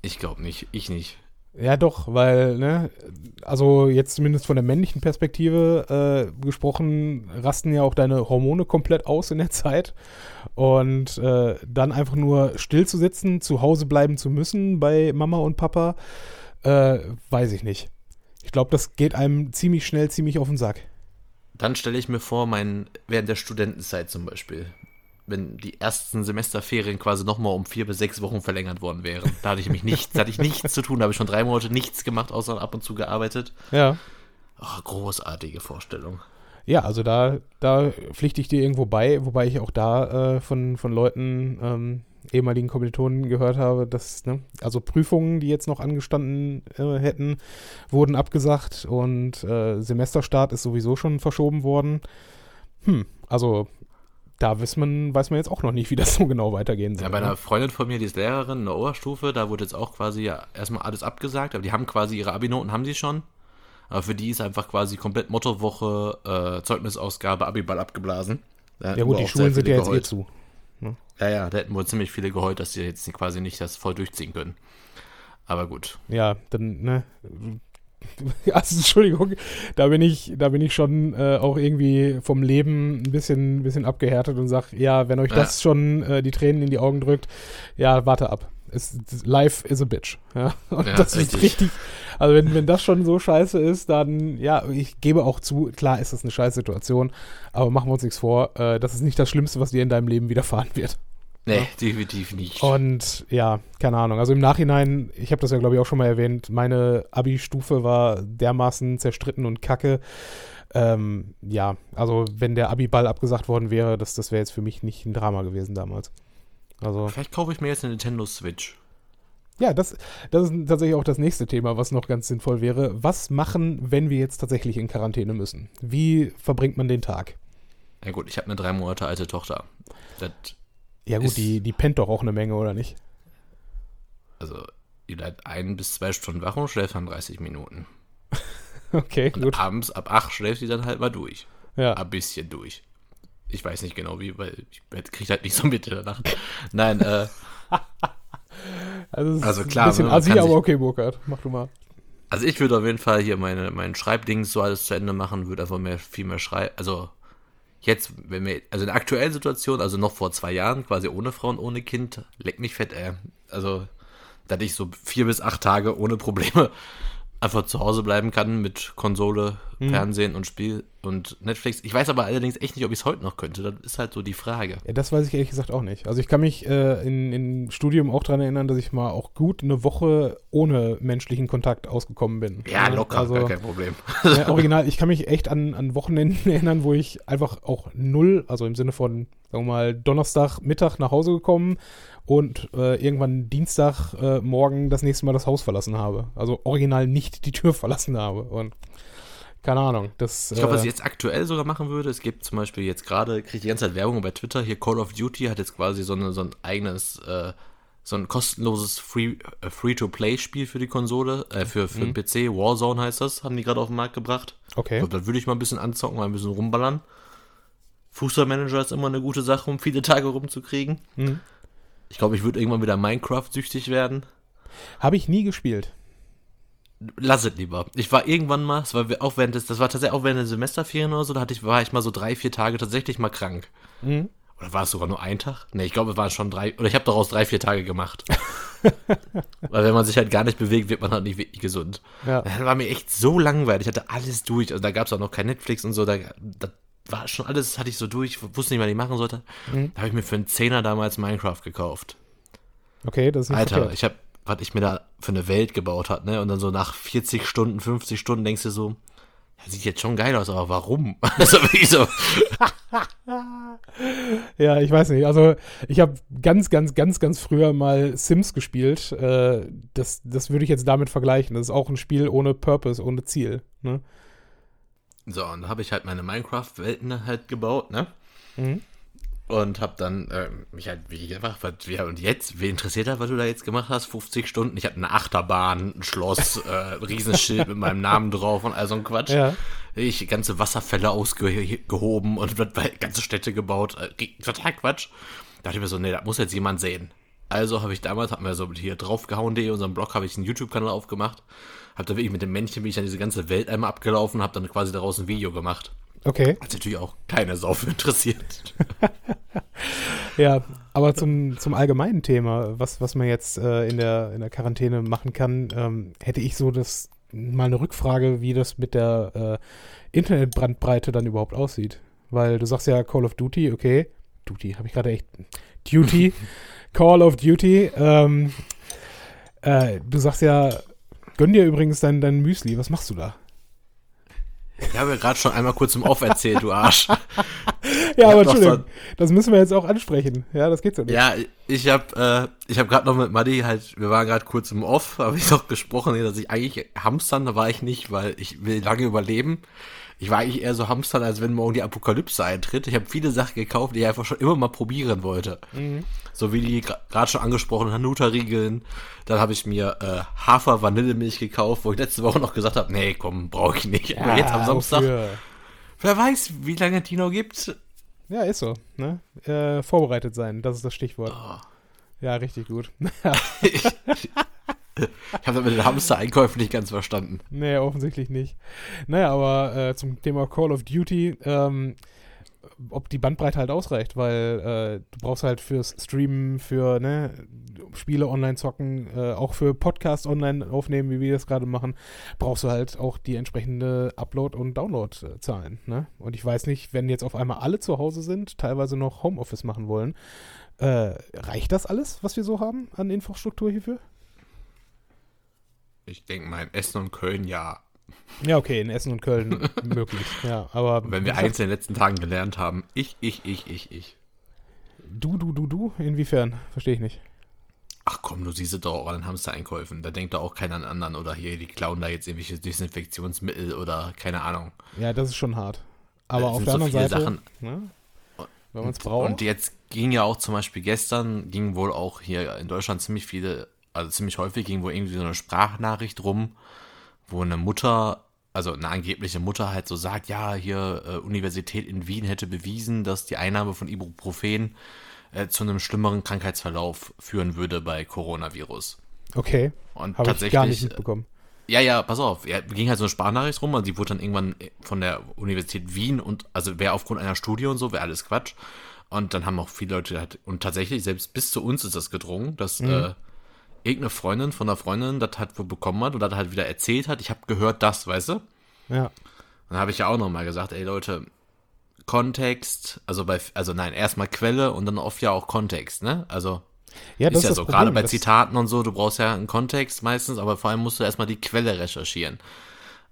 Ich glaube nicht, ich nicht. Ja, doch, weil, ne, also jetzt zumindest von der männlichen Perspektive äh, gesprochen, rasten ja auch deine Hormone komplett aus in der Zeit. Und äh, dann einfach nur still zu sitzen, zu Hause bleiben zu müssen bei Mama und Papa, äh, weiß ich nicht. Ich glaube, das geht einem ziemlich schnell, ziemlich auf den Sack. Dann stelle ich mir vor, mein, während der Studentenzeit zum Beispiel, wenn die ersten Semesterferien quasi nochmal um vier bis sechs Wochen verlängert worden wären. Da hatte ich mich nichts, hatte ich nichts zu tun, da habe ich schon drei Monate nichts gemacht, außer ab und zu gearbeitet. Ja. Oh, großartige Vorstellung. Ja, also da, da pflichte ich dir irgendwo bei, wobei ich auch da äh, von, von Leuten, ähm, ehemaligen Kommilitonen gehört habe, dass, ne, also Prüfungen, die jetzt noch angestanden äh, hätten, wurden abgesagt und äh, Semesterstart ist sowieso schon verschoben worden. Hm, also da weiß man, weiß man jetzt auch noch nicht, wie das so genau weitergehen soll. Ja, bei einer ne? Freundin von mir, die ist Lehrerin in der Oberstufe, da wurde jetzt auch quasi ja erstmal alles abgesagt, aber die haben quasi ihre Abi-Noten, haben sie schon. Aber für die ist einfach quasi komplett Mottowoche, äh, Zeugnisausgabe, Abiball abgeblasen. Da Ja gut, die Schulen sind ja jetzt eh zu. Ja, ja, da hätten wohl ziemlich viele geheult, dass sie jetzt quasi nicht das voll durchziehen können. Aber gut. Ja, dann, ne. <laughs> Also, Entschuldigung, da bin ich, da bin ich schon äh, auch irgendwie vom Leben ein bisschen, ein bisschen abgehärtet und sag, ja, wenn euch Ja. das schon äh, die Tränen in die Augen drückt, ja, warte ab. Es, life is a bitch. <laughs> Ja, und Ja, das ist richtig. richtig. Also wenn, wenn das schon so scheiße ist, dann, ja, ich gebe auch zu, klar ist das eine scheiß Situation, aber machen wir uns nichts vor, äh, das ist nicht das Schlimmste, was dir in deinem Leben widerfahren wird. Nee, Ja. definitiv nicht. Und ja, keine Ahnung. Also im Nachhinein, ich habe das ja glaube ich auch schon mal erwähnt, meine Abi-Stufe war dermaßen zerstritten und kacke. Ähm, ja, also wenn der Abi-Ball abgesagt worden wäre, das, das wäre jetzt für mich nicht ein Drama gewesen damals. Also Vielleicht kaufe ich mir jetzt eine Nintendo Switch. ja, das, das ist tatsächlich auch das nächste Thema, was noch ganz sinnvoll wäre. Was machen, wenn wir jetzt tatsächlich in Quarantäne müssen? Wie verbringt man den Tag? Ja gut, ich habe eine drei Monate alte Tochter. Das, Ja gut, die, die pennt doch auch eine Menge, oder nicht? also, die bleibt ein bis zwei Stunden wach und schläft dann 30 Minuten. <laughs> Okay, Und gut. abends ab acht schläft sie dann halt mal durch. Ja. Ein bisschen durch. Ich weiß nicht genau wie, weil ich kriege halt nicht so mit in der Nacht. Nein, äh, <laughs> Also, Also klar, ein bisschen ne, assi, aber sich- okay, Burkhard, mach du mal. also ich würde auf jeden Fall hier meine, meinen Schreibdings so alles zu Ende machen, würde einfach mehr, viel mehr schreiben. Also jetzt, wenn wir, also in der aktuellen Situation, also noch vor zwei Jahren, quasi ohne Frau und ohne Kind, leck mich fett, ey. Also, dass ich so vier bis acht Tage ohne Probleme einfach zu Hause bleiben kann mit Konsole, Mhm. Fernsehen und Spiel und Netflix. Ich weiß aber allerdings echt nicht, ob ich es heute noch könnte. Das ist halt so die Frage. Ja, das weiß ich ehrlich gesagt auch nicht. Also ich kann mich äh, in, im Studium auch daran erinnern, dass ich mal auch gut eine Woche ohne menschlichen Kontakt ausgekommen bin. Ja, locker, Also, gar kein Problem. ja, original, ich kann mich echt an, an Wochenenden <laughs> erinnern, wo ich einfach auch null, also im Sinne von, sagen wir mal, Donnerstag Mittag nach Hause gekommen und äh, irgendwann Dienstag äh, morgen das nächste Mal das Haus verlassen habe. Also original nicht die Tür <laughs> verlassen habe. Und keine Ahnung, das. Ich glaube, was äh, ich jetzt aktuell sogar machen würde, es gibt zum Beispiel jetzt gerade, kriege ich die ganze Zeit Werbung bei Twitter, hier Call of Duty hat jetzt quasi so, eine, so ein eigenes, äh, so ein kostenloses Free, äh, Free-to-Play-Spiel für die Konsole, äh, für, für Mhm. den PC, Warzone heißt das, haben die gerade auf den Markt gebracht. Okay. So, dann würde ich mal ein bisschen anzocken, mal ein bisschen rumballern. Fußballmanager ist immer eine gute Sache, um viele Tage rumzukriegen. Mhm. Ich glaube, ich würde irgendwann wieder Minecraft-süchtig werden. Habe ich nie gespielt. Lass es lieber. Ich war irgendwann mal, das war auch während des, das war tatsächlich auch während der Semesterferien oder so, da hatte ich, war ich mal so drei, vier Tage tatsächlich mal krank. Mhm. Oder war es sogar nur ein Tag? Nee, ich glaube, es waren schon drei, oder ich habe daraus drei, vier Tage gemacht. <laughs> Weil wenn man sich halt gar nicht bewegt, wird man halt nicht wirklich gesund. Ja. Dann war mir echt so langweilig, ich hatte alles durch. Also da gab es auch noch kein Netflix und so, da, da war schon alles, hatte ich so durch, wusste nicht, was ich machen sollte. Mhm. Da habe ich mir für einen Zehner damals Minecraft gekauft. Okay, das ist nicht Alter, verkehrt. ich habe, was ich mir da für eine Welt gebaut hat, ne? Und dann so nach 40 Stunden, 50 Stunden denkst du so, ja, sieht jetzt schon geil aus, aber warum? <laughs> Also wirklich so. <laughs> Ja, ich weiß nicht. Also ich habe ganz, ganz, ganz, ganz früher mal Sims gespielt. Äh, das, das würde ich jetzt damit vergleichen. Das ist auch ein Spiel ohne Purpose, ohne Ziel. Ne? So, und da habe ich halt meine Minecraft-Welten halt gebaut, ne? Mhm. und hab dann äh, mich halt wie gefragt, was, ja, und jetzt, wen interessiert das, was du da jetzt gemacht hast? 50 Stunden, ich hatte eine Achterbahn, ein Schloss, <laughs> äh, Riesenschild mit meinem Namen drauf und all so ein Quatsch. Ja. Ich ganze Wasserfälle ausgehoben und ganze Städte gebaut, äh, total Quatsch. Da dachte ich mir so, nee, das muss jetzt jemand sehen. Also habe ich damals, hatten wir so hier draufgehauen.de, unserem Blog, habe ich einen YouTube-Kanal aufgemacht. Hab da wirklich mit dem Männchen, bin ich dann diese ganze Welt einmal abgelaufen, habe dann quasi daraus ein Video gemacht. Okay. Hat natürlich auch keine Sau für interessiert. <laughs> ja, aber zum, zum allgemeinen Thema, was, was man jetzt äh, in, der, in der Quarantäne machen kann, ähm, hätte ich so das mal eine Rückfrage, wie das mit der äh, Internetbrandbreite dann überhaupt aussieht. Weil du sagst ja Call of Duty, okay. Duty, habe ich gerade echt. Duty. <laughs> Call of Duty. Ähm, äh, du sagst ja, gönn dir übrigens dein, dein Müsli. Was machst du da? Ich habe ja gerade schon einmal kurz im Off erzählt, du Arsch. <laughs> ja, aber Entschuldigung, das müssen wir jetzt auch ansprechen. Ja, das geht so nicht. Ja, ich habe äh, ich hab gerade noch mit Maddy halt, wir waren gerade kurz im Off, <laughs> habe ich noch gesprochen, dass ich eigentlich hamstern, da war ich nicht, weil ich will lange überleben. Ich war eigentlich eher so hamstern, als wenn morgen die Apokalypse eintritt. Ich habe viele Sachen gekauft, die ich einfach schon immer mal probieren wollte. Mhm. So wie die gerade schon angesprochenen Hanuta-Riegeln. Dann habe ich mir äh, Hafer-Vanillemilch gekauft, wo ich letzte Woche noch gesagt habe, nee, komm, brauche ich nicht. Ja, Aber jetzt am Samstag, wofür? wer weiß, wie lange die noch gibt. Ja, ist so. Ne? Äh, vorbereitet sein, das ist das Stichwort. Oh. Ja, richtig gut. <laughs> <laughs> ich, <laughs> ich habe mit den Hamster-Einkäufen nicht ganz verstanden. Nee, offensichtlich nicht. Naja, aber äh, zum Thema Call of Duty, ähm, ob die Bandbreite halt ausreicht, weil äh, du brauchst halt fürs Streamen, für ne, Spiele online zocken, äh, auch für Podcasts online aufnehmen, wie wir das gerade machen, brauchst du halt auch die entsprechende Upload- und Download-Zahlen. Ne? Und ich weiß nicht, wenn jetzt auf einmal alle zu Hause sind, teilweise noch Homeoffice machen wollen, äh, reicht das alles, was wir so haben an Infrastruktur hierfür? Ich denke mal, in Essen und Köln ja. Ja, okay, in Essen und Köln <laughs> möglich. Ja, aber. Wenn wir eins in den letzten Tagen gelernt haben, ich, ich, ich, ich, ich. Du, du, du, du? Inwiefern? Verstehe ich nicht. Ach komm, du siehst es doch auch an den Hamster-Einkäufen. Da denkt da auch keiner an anderen oder hier, die klauen da jetzt irgendwelche Desinfektionsmittel oder keine Ahnung. Ja, das ist schon hart. Aber auf der so anderen Seite, Sachen, ne, wenn man es braucht. Und jetzt ging ja auch zum Beispiel gestern, ging wohl auch hier in Deutschland ziemlich viele also ziemlich häufig ging wo irgendwie so eine Sprachnachricht rum, wo eine Mutter, also eine angebliche Mutter halt so sagt, ja, hier äh, Universität in Wien hätte bewiesen, dass die Einnahme von Ibuprofen äh, zu einem schlimmeren Krankheitsverlauf führen würde bei Coronavirus. Okay. Und Hab tatsächlich. Ich gar nicht mitbekommen. Ja, ja, pass auf. Ja, ging halt so eine Sprachnachricht rum und die wurde dann irgendwann von der Universität Wien und also wäre aufgrund einer Studie und so, wäre alles Quatsch. Und dann haben auch viele Leute halt, und tatsächlich, selbst bis zu uns ist das gedrungen, dass mhm. äh, irgendeine Freundin von einer Freundin das halt bekommen hat und dann halt wieder erzählt hat, ich habe gehört das, weißt du? Ja. Dann habe ich ja auch nochmal gesagt, ey Leute, Kontext, also bei, also nein, erstmal Quelle und dann oft ja auch Kontext, ne? Also ja, das ist ja ist so, gerade bei Zitaten und so, du brauchst ja einen Kontext meistens, aber vor allem musst du erstmal die Quelle recherchieren.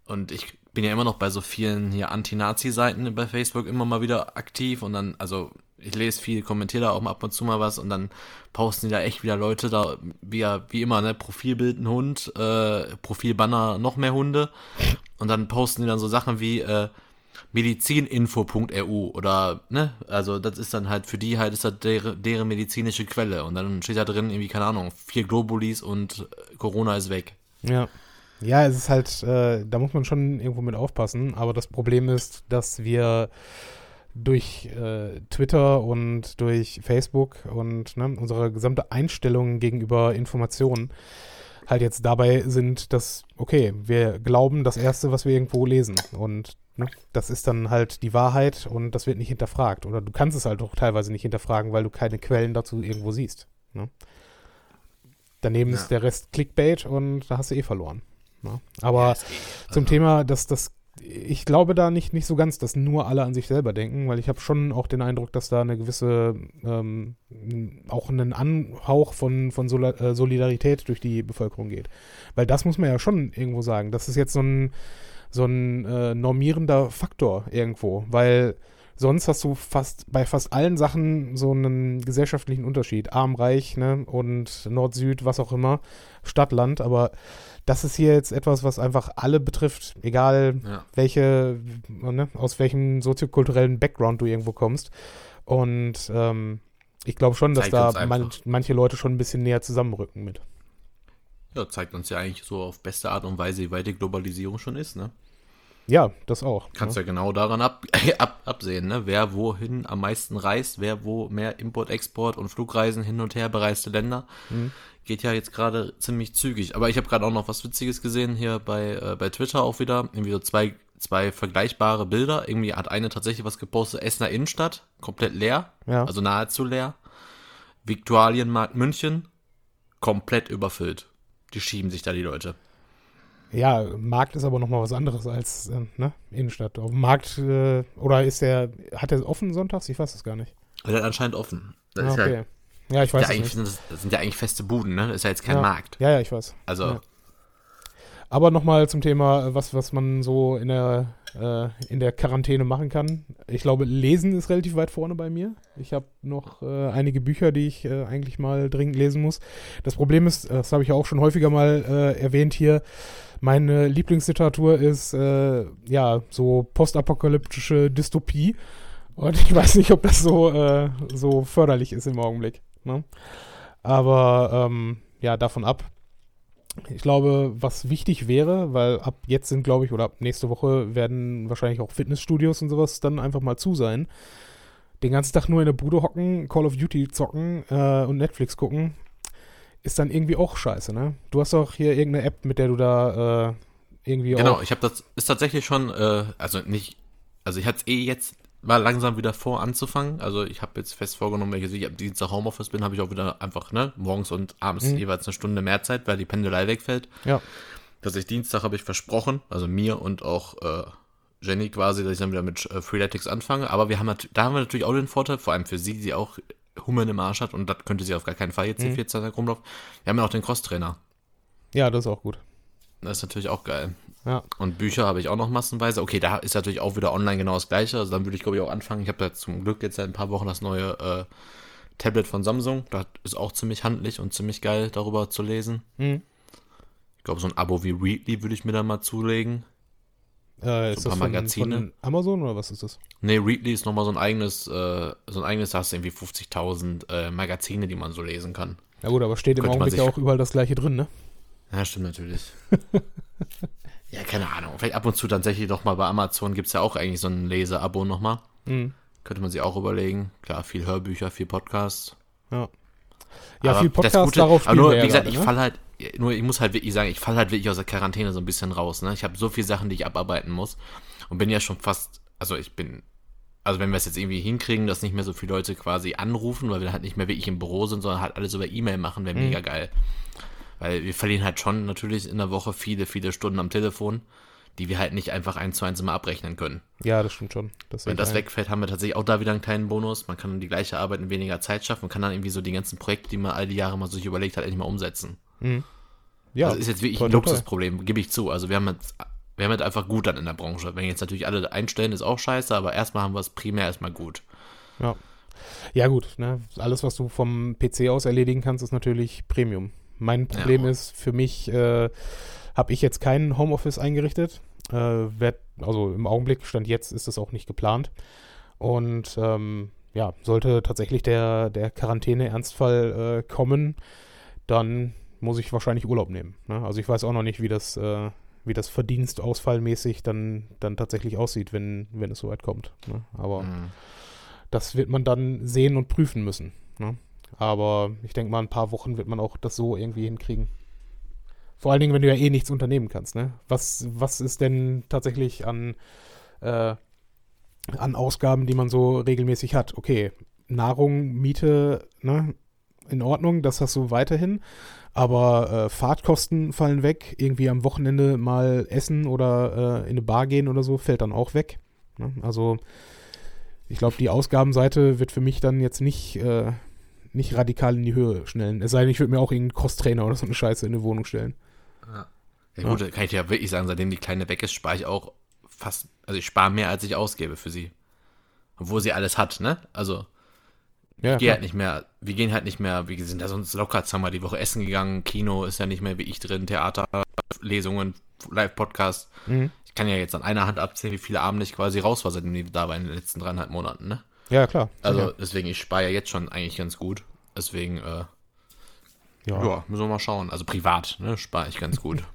Und ich bin ja immer noch bei so vielen hier Anti-Nazi-Seiten bei Facebook immer mal wieder aktiv und dann, also ich lese viel, kommentiere da auch ab und zu mal was und dann posten die da echt wieder Leute da, wie, wie immer, ne, Profilbild ein Hund, äh, Profilbanner noch mehr Hunde. Und dann posten die dann so Sachen wie äh, medizininfo.ru oder, ne, also das ist dann halt für die halt, ist das deren, deren medizinische Quelle. Und dann steht da drin irgendwie, keine Ahnung, vier Globulis und Corona ist weg. Ja. Ja, es ist halt, äh, da muss man schon irgendwo mit aufpassen, aber das Problem ist, dass wir durch äh, Twitter und durch Facebook und ne, unsere gesamte Einstellung gegenüber Informationen halt jetzt dabei sind, dass, okay, wir glauben das Erste, was wir irgendwo lesen. Und ne, das ist dann halt die Wahrheit und das wird nicht hinterfragt. Oder du kannst es halt auch teilweise nicht hinterfragen, weil du keine Quellen dazu irgendwo siehst. Ne? Daneben ja. ist der Rest Clickbait und da hast du eh verloren. Ne? Aber ja, eh, zum also Thema, dass das ich glaube da nicht, nicht so ganz, dass nur alle an sich selber denken, weil ich habe schon auch den Eindruck, dass da eine gewisse, ähm, auch einen Anhauch von, von äh, Solidarität durch die Bevölkerung geht. Weil das muss man ja schon irgendwo sagen. Das ist jetzt so ein, so ein äh, normierender Faktor irgendwo, weil sonst hast du fast bei fast allen Sachen so einen gesellschaftlichen Unterschied. Arm, reich, ne? Und Nord, Süd, was auch immer, Stadt, Land, aber das ist hier jetzt etwas, was einfach alle betrifft, egal ja. welche, ne, aus welchem soziokulturellen Background du irgendwo kommst. Und ähm, ich glaube schon, dass Zeigt da man, manche Leute schon ein bisschen näher zusammenrücken mit. Ja, zeigt uns ja eigentlich so auf beste Art und Weise, wie weit die Globalisierung schon ist, ne? Ja, das auch. Kannst ja genau daran ab, <laughs> ab, absehen, ne? Wer wohin am meisten reist, wer wo mehr Import, Export und Flugreisen hin und her bereiste Länder. Geht ja jetzt gerade ziemlich zügig. Aber ich habe gerade auch noch was Witziges gesehen hier bei, äh, bei Twitter auch wieder. Irgendwie so zwei, zwei vergleichbare Bilder. Irgendwie hat eine tatsächlich was gepostet. Essener Innenstadt, komplett leer. Ja. Also nahezu leer. Viktualienmarkt München, komplett überfüllt. Die schieben sich da die Leute. Ja, Markt ist aber nochmal was anderes als äh, ne? Innenstadt. Auf dem Markt, äh, oder ist der, hat der offen sonntags? Ich weiß es gar nicht. Der hat anscheinend offen. Das Ah, ja, okay. Ja, ich weiß ja, es nicht. sind das, sind ja eigentlich feste Buden, ne? Das ist ja jetzt kein ja. Markt. Ja, ja, ich weiß. Also, Ja. Aber nochmal zum Thema, was, was man so in der, äh, in der Quarantäne machen kann. Ich glaube, Lesen ist relativ weit vorne bei mir. Ich habe noch äh, einige Bücher, die ich äh, eigentlich mal dringend lesen muss. Das Problem ist, das habe ich auch schon häufiger mal äh, erwähnt hier, meine Lieblingsliteratur ist äh, ja so postapokalyptische Dystopie. Und ich weiß nicht, ob das so, äh, so förderlich ist im Augenblick. Ne? Aber ähm, ja, davon ab. Ich glaube, was wichtig wäre, weil ab jetzt sind, glaube ich, oder ab nächste Woche werden wahrscheinlich auch Fitnessstudios und sowas dann einfach mal zu sein. Den ganzen Tag nur in der Bude hocken, Call of Duty zocken äh, und Netflix gucken, ist dann irgendwie auch scheiße, ne? Du hast doch hier irgendeine App, mit der du da äh, irgendwie genau, auch. ich habe das, ist tatsächlich schon, äh, also nicht, also ich hatte es eh jetzt mal langsam wieder vor anzufangen. Also ich habe jetzt fest vorgenommen, wenn ich am Dienstag Homeoffice bin, habe ich auch wieder einfach, ne, morgens und abends Mhm. jeweils eine Stunde mehr Zeit, weil die Pendelei wegfällt. Ja. Dass ich Dienstag habe ich versprochen, also mir und auch äh, Jenny quasi, dass ich dann wieder mit äh, Freeletics anfange. Aber wir haben da haben wir natürlich auch den Vorteil, vor allem für sie, die auch Hummeln im Arsch hat und das könnte sie auf gar keinen Fall jetzt Mhm. 14 Tag rumlaufen. Wir haben ja auch den Crosstrainer. Ja, das ist auch gut. Das ist natürlich auch geil. Ja. Und Bücher habe ich auch noch massenweise. Okay, da ist natürlich auch wieder online genau das gleiche. Also dann würde ich, glaube ich, auch anfangen. Ich habe da zum Glück jetzt seit ein paar Wochen das neue äh, Tablet von Samsung. Das ist auch ziemlich handlich und ziemlich geil, darüber zu lesen. Mhm. Ich glaube, so ein Abo wie Readly würde ich mir da mal zulegen. Äh, So ist ein das paar von, Magazine. von Amazon oder was ist das? Nee, Readly ist nochmal so ein eigenes, äh, so ein eigenes, da hast du irgendwie 50.000 äh, Magazine, die man so lesen kann. Na gut, aber steht im Könnte Augenblick ja auch überall das gleiche drin, ne? Ja, stimmt natürlich. <laughs> ja, keine Ahnung. Vielleicht ab und zu tatsächlich doch mal bei Amazon gibt es ja auch eigentlich so ein Lese-Abo nochmal. Mhm. Könnte man sich auch überlegen. Klar, viel Hörbücher, viel Podcasts. Ja. Ja, Aber viel das Podcast, Gute- darauf Aber nur, ja wie gesagt, gerade, ich ne? fall halt, nur ich muss halt wirklich sagen, ich fall halt wirklich aus der Quarantäne so ein bisschen raus. Ne? Ich habe so viele Sachen, die ich abarbeiten muss und bin ja schon fast, also ich bin, also wenn wir es jetzt irgendwie hinkriegen, dass nicht mehr so viele Leute quasi anrufen, weil wir halt nicht mehr wirklich im Büro sind, sondern halt alles über E-Mail machen, wäre Mhm. mega geil. Weil wir verlieren halt schon natürlich in der Woche viele, viele Stunden am Telefon, die wir halt nicht einfach eins zu eins immer abrechnen können. Ja, das stimmt schon. Das Wenn das ein. wegfällt, haben wir tatsächlich auch da wieder einen kleinen Bonus. Man kann die gleiche Arbeit in weniger Zeit schaffen und kann dann irgendwie so die ganzen Projekte, die man all die Jahre mal sich überlegt hat, endlich mal umsetzen. Ja, das ist jetzt wirklich ein. Luxusproblem, gebe ich zu. Also wir haben jetzt, wir haben jetzt einfach gut dann in der Branche. Wenn jetzt natürlich alle einstellen, ist auch scheiße, aber erstmal haben wir es primär erstmal gut. Ja. Ja, gut, ne? Alles, was du vom PC aus erledigen kannst, ist natürlich Premium. Mein Problem Ja. ist, für mich äh, habe ich jetzt keinen Homeoffice eingerichtet. Äh, werd, also im Augenblick, Stand jetzt, ist das auch nicht geplant. Und ähm, ja, sollte tatsächlich der, der Quarantäne-Ernstfall äh, kommen, dann muss ich wahrscheinlich Urlaub nehmen. Ne? Also ich weiß auch noch nicht, wie das, äh, wie das verdienstausfallmäßig dann, dann tatsächlich aussieht, wenn, wenn es soweit kommt. Ne? Aber Mhm. das wird man dann sehen und prüfen müssen. Ne? Aber ich denke mal, ein paar Wochen wird man auch das so irgendwie hinkriegen. Vor allen Dingen, wenn du ja eh nichts unternehmen kannst. Ne? Was, was ist denn tatsächlich an, äh, an Ausgaben, die man so regelmäßig hat? Okay, Nahrung, Miete, ne? in Ordnung, das hast du weiterhin. Aber äh, Fahrtkosten fallen weg. Irgendwie am Wochenende mal essen oder äh, in eine Bar gehen oder so, fällt dann auch weg. Ne? Also ich glaube, die Ausgabenseite wird für mich dann jetzt nicht, äh, nicht radikal in die Höhe schnellen. Es sei denn, ich würde mir auch irgendeinen Crosstrainer oder so eine Scheiße in eine Wohnung stellen. Ja gut, da kann ich ja wirklich sagen, seitdem die Kleine weg ist, spare ich auch fast, also ich spare mehr, als ich ausgebe für sie. Obwohl sie alles hat, ne? Also Ja, ich gehe halt nicht mehr, wir gehen halt nicht mehr, wir sind da sonst locker zweimal die Woche essen gegangen, Kino ist ja nicht mehr wie ich drin, Theater, Lesungen, Live-Podcast. Mhm. Ich kann ja jetzt an einer Hand abzählen, wie viele Abende ich quasi raus war, seitdem die da war in den letzten dreieinhalb Monaten, ne? Ja, klar. Also sicher. deswegen, ich spare ja jetzt schon eigentlich ganz gut. Deswegen, äh, ja. ja, müssen wir mal schauen. Also privat, ne, spare ich ganz gut. <laughs>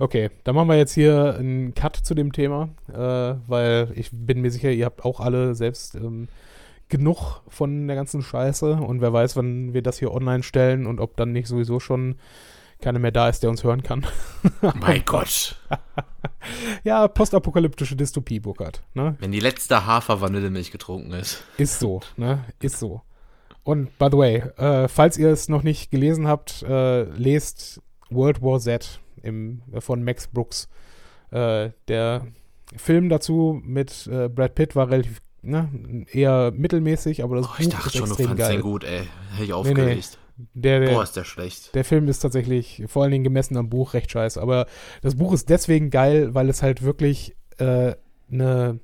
Okay, dann machen wir jetzt hier einen Cut zu dem Thema, äh, weil ich bin mir sicher, ihr habt auch alle selbst ähm, genug von der ganzen Scheiße und wer weiß, wann wir das hier online stellen und ob dann nicht sowieso schon keiner mehr da ist, der uns hören kann. <laughs> mein Gott. <laughs> Ja, postapokalyptische Dystopie, Burkhard. Ne? Wenn die letzte Hafer-Vanillemilch getrunken ist. Ist so, ne? Ist so. Und by the way, äh, falls ihr es noch nicht gelesen habt, äh, lest World War Z im, äh, von Max Brooks. Äh, der Film dazu mit äh, Brad Pitt war relativ ne, eher mittelmäßig, aber das Oh, ich Buch dachte ist schon, du extrem fandst geil. den gut, ey. Hätte ich nee. aufgelegt. Der, der, Boah, ist der schlecht. der Film ist tatsächlich vor allen Dingen gemessen am Buch recht scheiße. Aber das Buch ist deswegen geil, weil es halt wirklich eine äh,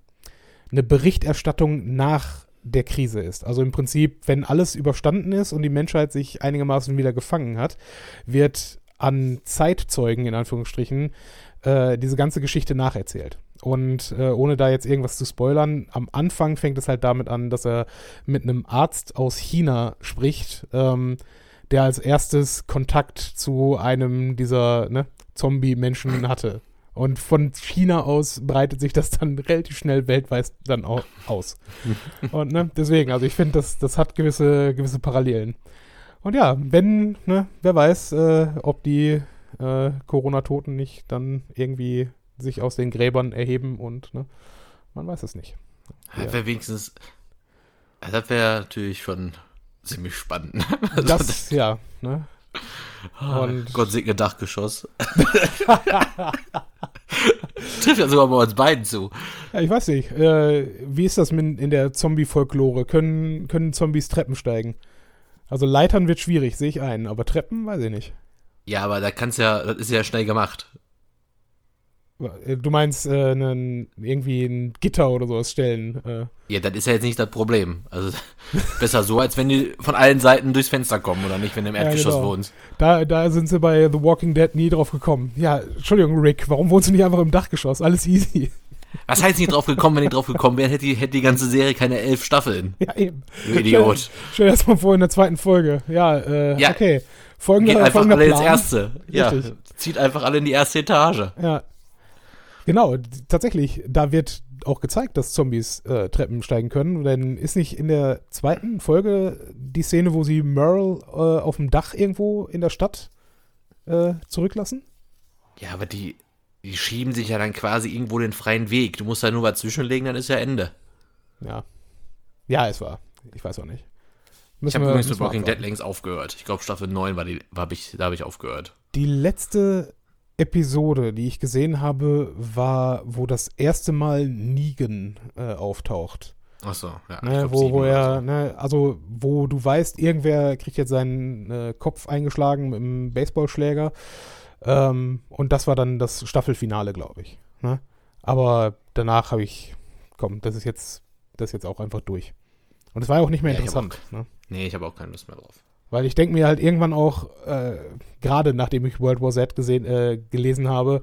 ne Berichterstattung nach der Krise ist. Also im Prinzip, wenn alles überstanden ist und die Menschheit sich einigermaßen wieder gefangen hat, wird an Zeitzeugen in Anführungsstrichen äh, diese ganze Geschichte nacherzählt. Und äh, ohne da jetzt irgendwas zu spoilern, am Anfang fängt es halt damit an, dass er mit einem Arzt aus China spricht, ähm, der als erstes Kontakt zu einem dieser ne, Zombie-Menschen hatte. Und von China aus breitet sich das dann relativ schnell weltweit dann auch aus. <laughs> Und ne, deswegen, also ich finde, das, das hat gewisse, gewisse Parallelen. Und ja, wenn, ne, wer weiß, äh, ob die äh, Corona-Toten nicht dann irgendwie sich aus den Gräbern erheben und ne, man weiß es nicht. Das wäre wenigstens. Das wäre natürlich schon ziemlich spannend. <laughs> Also Das, ja, ne? Ah, und- Gott segne Dachgeschoss. <laughs> Trifft ja sogar bei uns beiden zu. Ja, ich weiß nicht. Äh, wie ist das mit, in der Zombie-Folklore? Können, können Zombies Treppen steigen? Also Leitern wird schwierig, sehe ich ein, aber Treppen weiß ich nicht. Ja, aber da kannst ja, das ist ja schnell gemacht. Äh, Du meinst äh, einen, irgendwie ein Gitter oder sowas stellen? Äh, Ja, das ist ja jetzt nicht das Problem. Also <laughs> besser so, als wenn die von allen Seiten durchs Fenster kommen oder nicht, wenn du im Ja, Erdgeschoss genau. wohnst. da, da sind sie bei The Walking Dead nie drauf gekommen. Ja, Entschuldigung, Rick, warum wohnst du nicht einfach im Dachgeschoss? Alles easy. Was heißt nicht drauf gekommen, wenn die drauf gekommen wären, hätte die, hätte die ganze Serie keine elf Staffeln. <laughs> Ja, eben. Du Idiot. Stell dir das mal vor in der zweiten Folge. Ja, äh, Ja. okay. Folgender, Geht einfach alle ins Plan. Erste. Ja, Richtig. zieht einfach alle in die erste Etage. Ja. Genau, tatsächlich, da wird auch gezeigt, dass Zombies äh, Treppen steigen können. Denn ist nicht in der zweiten Folge die Szene, wo sie Merle äh, auf dem Dach irgendwo in der Stadt äh, zurücklassen? Ja, aber die, die schieben sich ja dann quasi irgendwo den freien Weg. Du musst da nur was zwischenlegen, dann ist ja Ende. Ja. Ja, es war. Ich weiß auch nicht. Ich Müssen habe wir- übrigens mit Walking Dead längst aufgehört. Ich glaube, Staffel 9 war die, war hab ich, da habe ich aufgehört. Die letzte Episode, die ich gesehen habe, war, wo das erste Mal Negan äh, auftaucht. Achso, ja. ich Ne, glaub, wo, wo er, so. ne, also wo du weißt, irgendwer kriegt jetzt seinen äh, Kopf eingeschlagen mit einem Baseballschläger. Ähm, und das war dann das Staffelfinale, glaube ich. Ne? Aber danach habe ich, komm, das ist jetzt, das ist jetzt auch einfach durch. Und es war ja auch nicht mehr Ja, ich hab interessant, ne? Nee, ich habe auch keine Lust mehr drauf. Weil ich denke mir halt irgendwann auch, äh, gerade nachdem ich World War Z gesehen, äh, gelesen habe,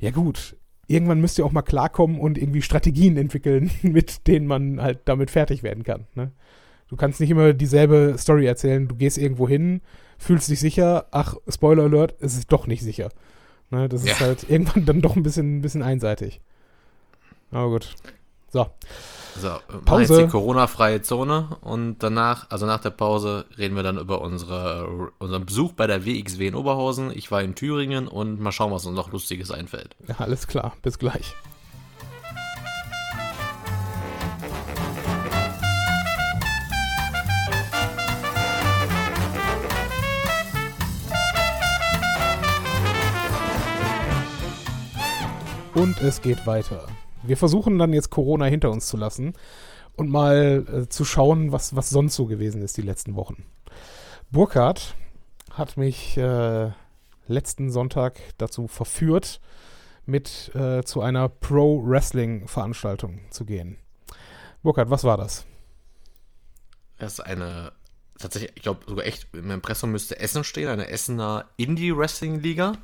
ja gut, irgendwann müsst ihr auch mal klarkommen und irgendwie Strategien entwickeln, <laughs> mit denen man halt damit fertig werden kann. Ne? Du kannst nicht immer dieselbe Story erzählen, du gehst irgendwo hin, fühlst dich sicher, ach, Spoiler Alert, es ist doch nicht sicher. Ne? Das ist Ja. halt irgendwann dann doch ein bisschen, ein bisschen einseitig. Aber gut. So, So, Pause. jetzt die Corona-freie Zone und danach, also nach der Pause, reden wir dann über unsere, unseren Besuch bei der WXW in Oberhausen. Ich war in Thüringen und mal schauen, was uns noch Lustiges einfällt. ja, alles klar, bis gleich. Und es geht weiter. Wir versuchen dann jetzt Corona hinter uns zu lassen und mal äh, zu schauen, was, was sonst so gewesen ist die letzten Wochen. Burkhard hat mich äh, letzten Sonntag dazu verführt, mit äh, zu einer Pro-Wrestling-Veranstaltung zu gehen. Burkhard, was war das? Das ist eine, tatsächlich, ich glaube sogar echt, im Impressum müsste Essen stehen, eine Essener Indie-Wrestling-Liga,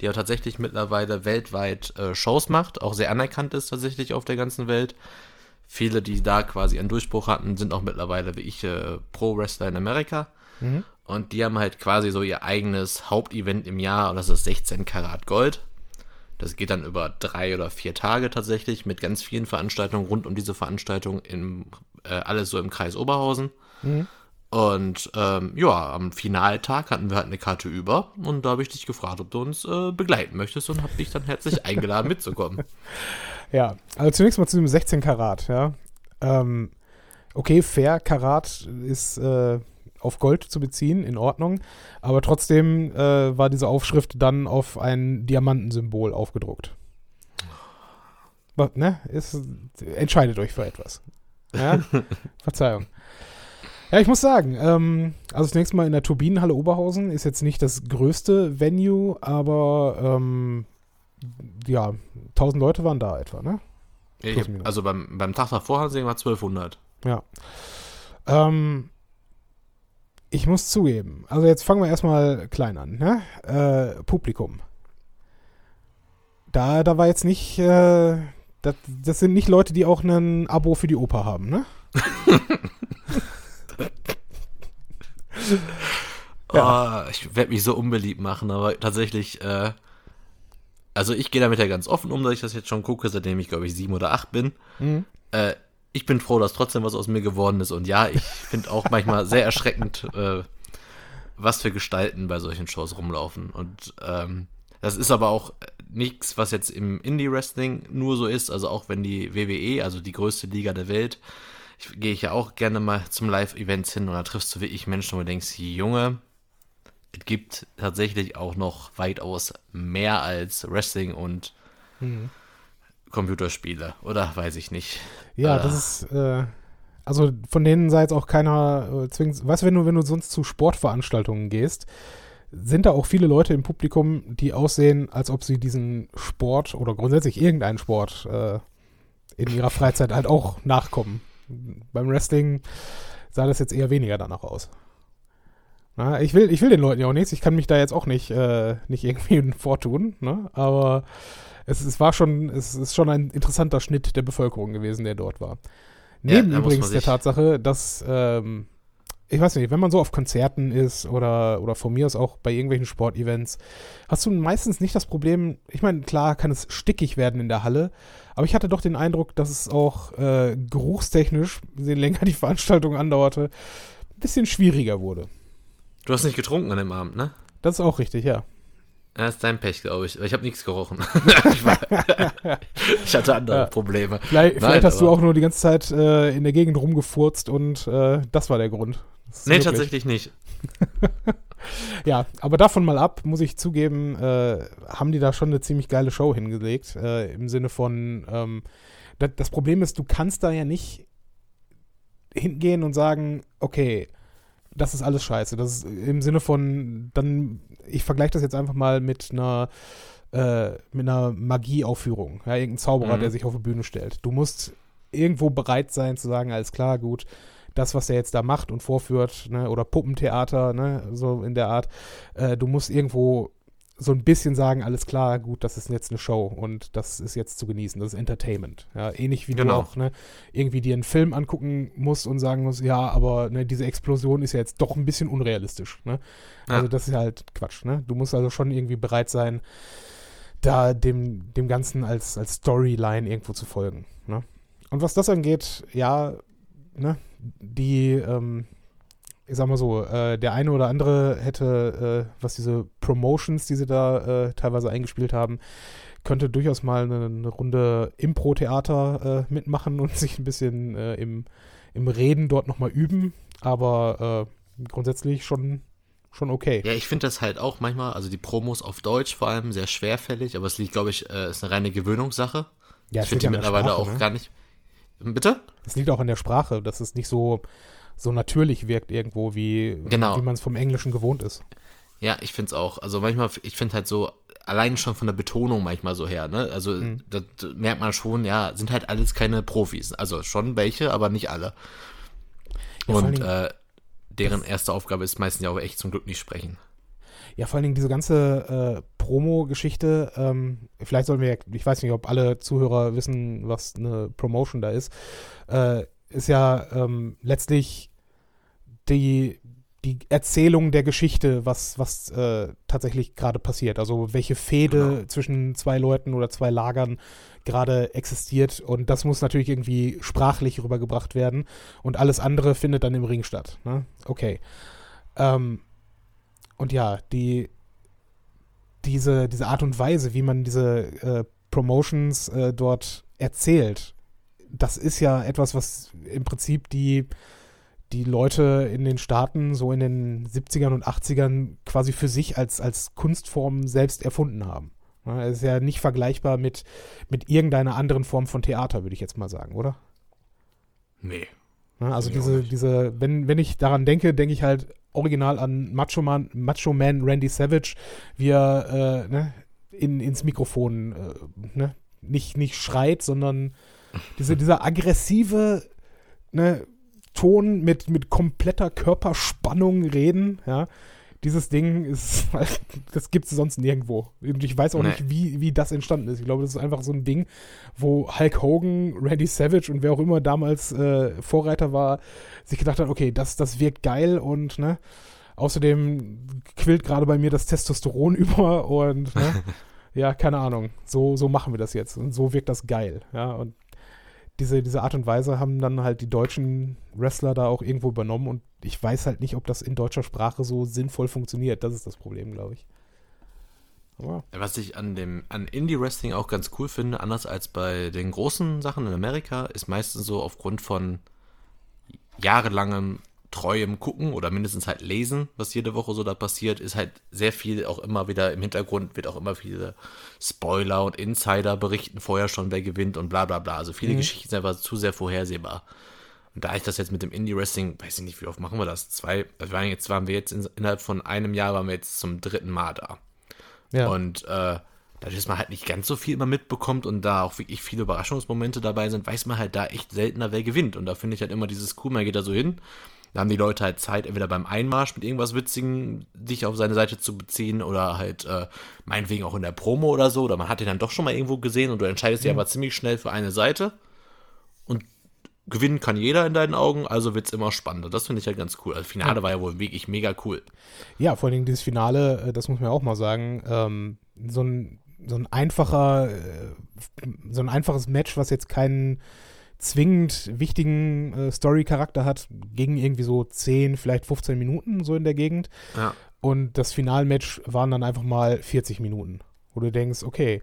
die ja tatsächlich mittlerweile weltweit äh, Shows macht, auch sehr anerkannt ist tatsächlich auf der ganzen Welt. viele, die da quasi einen Durchbruch hatten, sind auch mittlerweile wie ich äh, Pro-Wrestler in Amerika. Mhm. Und die haben halt quasi so ihr eigenes Hauptevent im Jahr, und das ist 16 Karat Gold. Das geht dann über drei oder vier Tage tatsächlich mit ganz vielen Veranstaltungen rund um diese Veranstaltung, im, äh, alles so im Kreis Oberhausen. Mhm. Und ähm, ja, am Finaltag hatten wir halt eine Karte über und da habe ich dich gefragt, ob du uns äh, begleiten möchtest und habe dich dann herzlich <laughs> eingeladen mitzukommen. Ja, also zunächst mal zu dem 16 Karat, ja. Ähm, okay, fair, Karat ist äh, auf Gold zu beziehen, in Ordnung. Aber trotzdem äh, war diese Aufschrift dann auf ein Diamantensymbol aufgedruckt. ne? Ist, entscheidet euch für etwas. Ja? <laughs> Verzeihung. Ja, ich muss sagen, ähm, also das nächste Mal in der Turbinenhalle Oberhausen ist jetzt nicht das größte Venue, aber ähm, ja, 1000 Leute waren da etwa, ne? Ja, hab, also beim, beim Tag davor sie immer 1200. Ja. Ähm, ich muss zugeben, also jetzt fangen wir erstmal klein an, ne? Äh, Publikum. Da, da war jetzt nicht, äh, das, das sind nicht Leute, die auch ein Abo für die Oper haben, ne? <laughs> <laughs> ja. oh, ich werde mich so unbeliebt machen, aber tatsächlich, äh, also ich gehe damit ja ganz offen um, dass ich das jetzt schon gucke, seitdem ich, glaube ich, sieben oder acht bin. Mhm. Äh, ich bin froh, dass trotzdem was aus mir geworden ist. Und ja, ich finde auch manchmal sehr erschreckend, äh, was für Gestalten bei solchen Shows rumlaufen. Und ähm, das ist aber auch nichts, was jetzt im Indie-Wrestling nur so ist. Also auch wenn die WWE, also die größte Liga der Welt, gehe ich ja auch gerne mal zum Live-Events hin und da triffst du wirklich Menschen, wo du denkst, Junge, es gibt tatsächlich auch noch weitaus mehr als Wrestling und mhm. Computerspiele, oder weiß ich nicht. Ja, äh, das ist, äh, also von denen sei jetzt auch keiner äh, zwingend, weißt du, wenn du, wenn du sonst zu Sportveranstaltungen gehst, sind da auch viele Leute im Publikum, die aussehen, als ob sie diesen Sport oder grundsätzlich irgendeinen Sport äh, in ihrer Freizeit halt auch nachkommen. Beim Wrestling sah das jetzt eher weniger danach aus. Na, ich, will, ich will den Leuten ja auch nichts. Ich kann mich da jetzt auch nicht, äh, nicht irgendwie <laughs> vortun. Ne? Aber es, es war schon, es ist schon ein interessanter Schnitt der Bevölkerung gewesen, der dort war. Neben ja, übrigens der Tatsache, dass, ähm, ich weiß nicht, wenn man so auf Konzerten ist oder, oder von mir aus auch bei irgendwelchen Sportevents, hast du meistens nicht das Problem, ich meine, klar kann es stickig werden in der Halle, aber ich hatte doch den Eindruck, dass es auch äh, geruchstechnisch, je länger die Veranstaltung andauerte, ein bisschen schwieriger wurde. Du hast nicht getrunken an dem Abend, ne? Das ist auch richtig, ja. Das ist dein Pech, glaube ich. Ich habe nichts gerochen. <laughs> ich, war, <laughs> ich, hatte andere ja. Probleme. Vielleicht, Nein, vielleicht hast du auch nur die ganze Zeit äh, in der Gegend rumgefurzt und äh, das war der Grund. Nee, wirklich. tatsächlich nicht. <laughs> <laughs> ja, aber davon mal ab, muss ich zugeben, äh, haben die da schon eine ziemlich geile Show hingelegt. Äh, Im Sinne von, ähm, das, das Problem ist, du kannst da ja nicht hingehen und sagen, okay, das ist alles scheiße. Das ist im Sinne von, dann, ich vergleiche das jetzt einfach mal mit einer, äh, mit einer Magieaufführung. Ja, irgendein Zauberer, mhm. der sich auf die Bühne stellt. Du musst irgendwo bereit sein zu sagen, alles klar, gut, das, was er jetzt da macht und vorführt, ne, oder Puppentheater, ne, so in der Art, äh, du musst irgendwo so ein bisschen sagen, alles klar, gut, das ist jetzt eine Show und das ist jetzt zu genießen, das ist Entertainment. Ja, ähnlich wie genau. du auch ne, irgendwie dir einen Film angucken musst und sagen musst, ja, aber ne, diese Explosion ist ja jetzt doch ein bisschen unrealistisch. Ne? Ja. Also das ist halt Quatsch. Ne? Du musst also schon irgendwie bereit sein, da dem, dem Ganzen als, als Storyline irgendwo zu folgen. Ne? Und was das angeht, ja, ne, die, ähm, ich sag mal so, äh, der eine oder andere hätte, äh, was diese Promotions, die sie da äh, teilweise eingespielt haben, könnte durchaus mal eine, eine Runde Impro-Theater äh, mitmachen und <laughs> sich ein bisschen äh, im, im Reden dort nochmal üben. Aber äh, grundsätzlich schon, schon okay. Ja, ich finde das halt auch manchmal, also die Promos auf Deutsch vor allem sehr schwerfällig, aber es liegt, glaube ich, ist eine reine Gewöhnungssache. Ja, ich finde die mittlerweile Sprache, auch ne? gar nicht. Bitte? Es liegt auch in der Sprache, dass es nicht so so natürlich wirkt irgendwo, wie, genau. wie man es vom Englischen gewohnt ist. Ja, ich finde es auch. Also manchmal, ich finde halt so, allein schon von der Betonung manchmal so her, ne? Also mhm. das merkt man schon, ja, sind halt alles keine Profis. Also schon welche, aber nicht alle. Ja, Und äh, deren erste Aufgabe ist meistens ja auch echt zum Glück nicht sprechen. Ja, vor allen Dingen diese ganze äh, Promo-Geschichte, ähm, vielleicht sollen wir, ich weiß nicht, ob alle Zuhörer wissen, was eine Promotion da ist, äh, ist ja ähm, letztlich die, die Erzählung der Geschichte, was, was äh, tatsächlich gerade passiert. Also welche Fehde genau. zwischen zwei Leuten oder zwei Lagern gerade existiert. Und das muss natürlich irgendwie sprachlich rübergebracht werden. Und alles andere findet dann im Ring statt. Ne? Okay. Ähm, und ja, die, diese, diese Art und Weise, wie man diese äh, Promotions äh, dort erzählt, das ist ja etwas, was im Prinzip die, die Leute in den Staaten so in den 70ern und 80ern quasi für sich als, als Kunstform selbst erfunden haben. Ja, ist ja nicht vergleichbar mit, mit irgendeiner anderen Form von Theater, würde ich jetzt mal sagen, oder? Nee. Ja, also diese, diese, wenn, wenn ich daran denke, denke ich halt original an Macho Man, Macho Man Randy Savage, wie er äh, ne, in, ins Mikrofon äh, ne, nicht, nicht schreit, sondern <laughs> diese, dieser aggressive ne, Ton mit, mit kompletter Körperspannung reden, ja. Dieses Ding ist, <laughs> das gibt es sonst nirgendwo. Und ich weiß auch nee. nicht, wie, wie das entstanden ist. Ich glaube, das ist einfach so ein Ding, wo Hulk Hogan, Randy Savage und wer auch immer damals äh, Vorreiter war, sich gedacht hat, okay, das, das wirkt geil und, ne, außerdem quillt gerade bei mir das Testosteron <laughs> über und, ne, <laughs> ja, keine Ahnung, so, so machen wir das jetzt und so wirkt das geil, ja, und diese, diese Art und Weise haben dann halt die deutschen Wrestler da auch irgendwo übernommen und ich weiß halt nicht, ob das in deutscher Sprache so sinnvoll funktioniert. Das ist das Problem, glaube ich. Aber Was ich an dem an Indie Wrestling auch ganz cool finde, anders als bei den großen Sachen in Amerika, ist meistens so aufgrund von jahrelangem treuem Gucken oder mindestens halt lesen, was jede Woche so da passiert, ist halt sehr viel auch immer wieder im Hintergrund, wird auch immer viele Spoiler und Insider berichten vorher schon, wer gewinnt und bla bla bla. Also viele mhm. Geschichten sind einfach zu sehr vorhersehbar. Und da ich das jetzt mit dem Indie-Wrestling, weiß ich nicht, wie oft machen wir das? Zwei, also waren jetzt waren wir jetzt in, innerhalb von einem Jahr, waren wir jetzt zum dritten Mal da. Ja. Und äh, dadurch, dass man halt nicht ganz so viel immer mitbekommt und da auch wirklich viele Überraschungsmomente dabei sind, weiß man halt da echt seltener, wer gewinnt. Und da finde ich halt immer dieses cool, man geht da so hin, da haben die Leute halt Zeit, entweder beim Einmarsch mit irgendwas Witzigen sich auf seine Seite zu beziehen oder halt äh, meinetwegen auch in der Promo oder so. Oder man hat den dann doch schon mal irgendwo gesehen und du entscheidest mhm. dich aber ziemlich schnell für eine Seite. Und gewinnen kann jeder in deinen Augen, also wird es immer spannender. Das finde ich halt ganz cool. Also Finale ja. war ja wohl wirklich mega cool. Ja, vor allen Dingen dieses Finale, äh, das muss man auch mal sagen, ähm, so ein so ein einfacher, äh, so ein einfaches Match, was jetzt keinen zwingend wichtigen äh, Story-Charakter hat, gegen irgendwie so 10, vielleicht 15 Minuten so in der Gegend. Ja. Und das Finalmatch waren dann einfach mal 40 Minuten, wo du denkst, okay,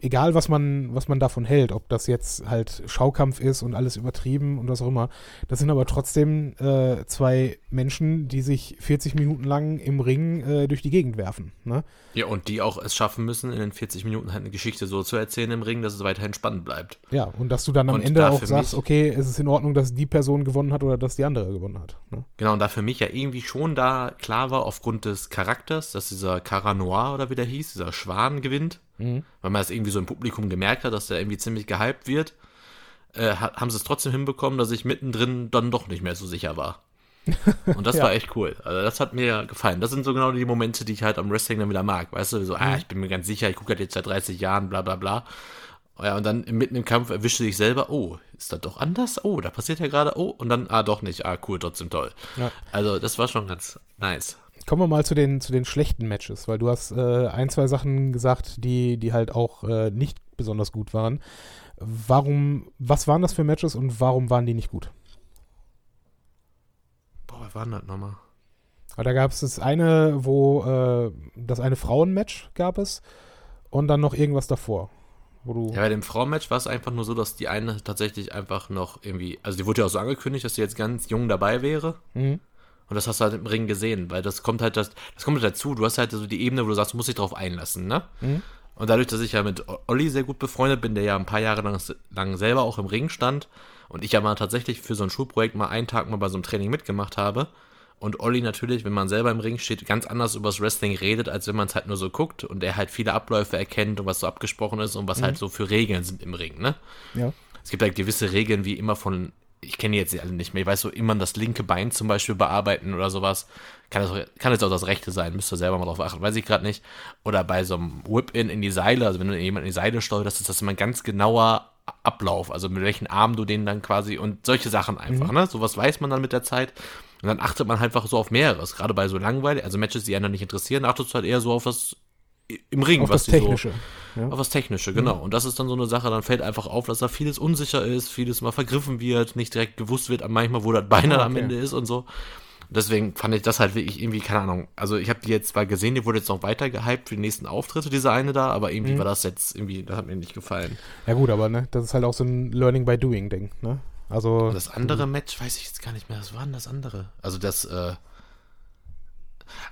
egal was man, was man davon hält, ob das jetzt halt Schaukampf ist und alles übertrieben und was auch immer, das sind aber trotzdem äh, zwei Menschen, die sich 40 Minuten lang im Ring äh, durch die Gegend werfen. Ne? Ja, und die auch es schaffen müssen, in den 40 Minuten halt eine Geschichte so zu erzählen im Ring, dass es weiterhin spannend bleibt. Ja, und dass du dann am und Ende auch sagst, okay, ist es in Ordnung, dass die Person gewonnen hat oder dass die andere gewonnen hat. Ne? Genau, und da für mich ja irgendwie schon da klar war, aufgrund des Charakters, dass dieser Cara Noir oder wie der hieß, dieser Schwan gewinnt Mhm. Weil man es irgendwie so im Publikum gemerkt hat, dass der irgendwie ziemlich gehypt wird. Äh, haben sie es trotzdem hinbekommen, dass ich mittendrin dann doch nicht mehr so sicher war. <laughs> Und das ja. war echt cool. Also das hat mir gefallen. Das sind so genau die Momente, die ich halt am Wrestling dann wieder mag. Weißt du, so, ah, mhm. ah, ich bin mir ganz sicher, ich gucke halt jetzt seit 30 Jahren, bla bla bla. Ja, und dann mitten im Kampf erwischte ich selber, oh, ist das doch anders? Oh, da passiert ja gerade, oh, und dann, ah, doch nicht, ah, cool, trotzdem toll. Ja. Also, das war schon ganz nice. Kommen wir mal zu den, zu den schlechten Matches, weil du hast äh, ein, zwei Sachen gesagt, die, die halt auch äh, nicht besonders gut waren. Warum, was waren das für Matches und warum waren die nicht gut? Boah, was war denn das nochmal? Da gab es das eine, wo äh, das eine Frauenmatch gab es und dann noch irgendwas davor. Wo du ja, bei dem Frauenmatch war es einfach nur so, dass die eine tatsächlich einfach noch irgendwie, also die wurde ja auch so angekündigt, dass sie jetzt ganz jung dabei wäre. Mhm. Und das hast du halt im Ring gesehen, weil das kommt halt, das, das kommt halt dazu. Du hast halt so die Ebene, wo du sagst, du musst dich drauf einlassen, ne? Mhm. Und dadurch, dass ich ja mit Olli sehr gut befreundet bin, der ja ein paar Jahre lang, lang selber auch im Ring stand und ich ja mal tatsächlich für so ein Schulprojekt mal einen Tag mal bei so einem Training mitgemacht habe, und Olli natürlich, wenn man selber im Ring steht, ganz anders übers Wrestling redet, als wenn man es halt nur so guckt und er halt viele Abläufe erkennt und was so abgesprochen ist und was mhm. halt so für Regeln sind im Ring, ne? Ja. Es gibt halt gewisse Regeln, wie immer von ich kenne jetzt alle nicht mehr. Ich weiß so, immer das linke Bein zum Beispiel bearbeiten oder sowas. Kann, das, kann jetzt auch das rechte sein, müsst ihr selber mal drauf achten, weiß ich gerade nicht. Oder bei so einem Whip-In in die Seile, also wenn du jemanden in die Seile steuerst, ist das immer ein ganz genauer Ablauf, also mit welchen Armen du den dann quasi und solche Sachen einfach, mhm. ne? Sowas weiß man dann mit der Zeit. Und dann achtet man halt einfach so auf mehreres. Gerade bei so langweilig, also Matches, die einen nicht interessieren, achtest du halt eher so auf das im Ring, auf was das Technische. So, ja. Auf das Technische, genau. Mhm. Und das ist dann so eine Sache, dann fällt einfach auf, dass da vieles unsicher ist, vieles mal vergriffen wird, nicht direkt gewusst wird, manchmal, wo das Bein okay. am Ende ist und so. Deswegen fand ich das halt wirklich irgendwie, keine Ahnung. Also ich habe die jetzt zwar gesehen, die wurde jetzt noch weiter gehypt für die nächsten Auftritte, diese eine da, aber irgendwie mhm. war das jetzt irgendwie, das hat mir nicht gefallen. Ja gut, aber ne, das ist halt auch so ein Learning by Doing Ding, ne? Also. Und das andere Match weiß ich jetzt gar nicht mehr. Was war denn das andere? Also das, äh,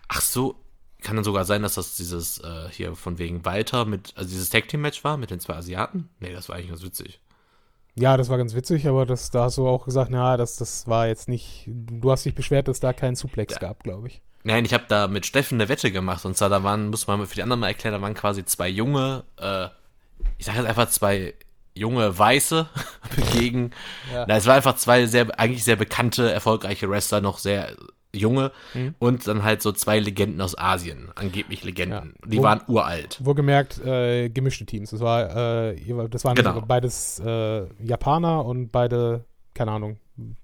ach so, kann dann sogar sein, dass das dieses äh, hier von wegen Walter mit, also dieses Tag Team Match war mit den zwei Asiaten? Nee, das war eigentlich ganz witzig. Ja, das war ganz witzig, aber das, da hast du auch gesagt, na, das, das war jetzt nicht, du hast dich beschwert, dass da keinen Suplex ja. gab, glaube ich. Nein, ich habe da mit Steffen eine Wette gemacht und zwar da waren, muss man für die anderen mal erklären, da waren quasi zwei junge, äh, ich sage jetzt einfach zwei junge Weiße <laughs> gegen, ja. na, es war einfach zwei sehr, eigentlich sehr bekannte, erfolgreiche Wrestler, noch sehr junge mhm. und dann halt so zwei Legenden aus Asien, angeblich Legenden. Ja. Die Wo, waren uralt. Wohlgemerkt äh, gemischte Teams. Das war, äh, das waren genau. beides äh, Japaner und beide, keine Ahnung,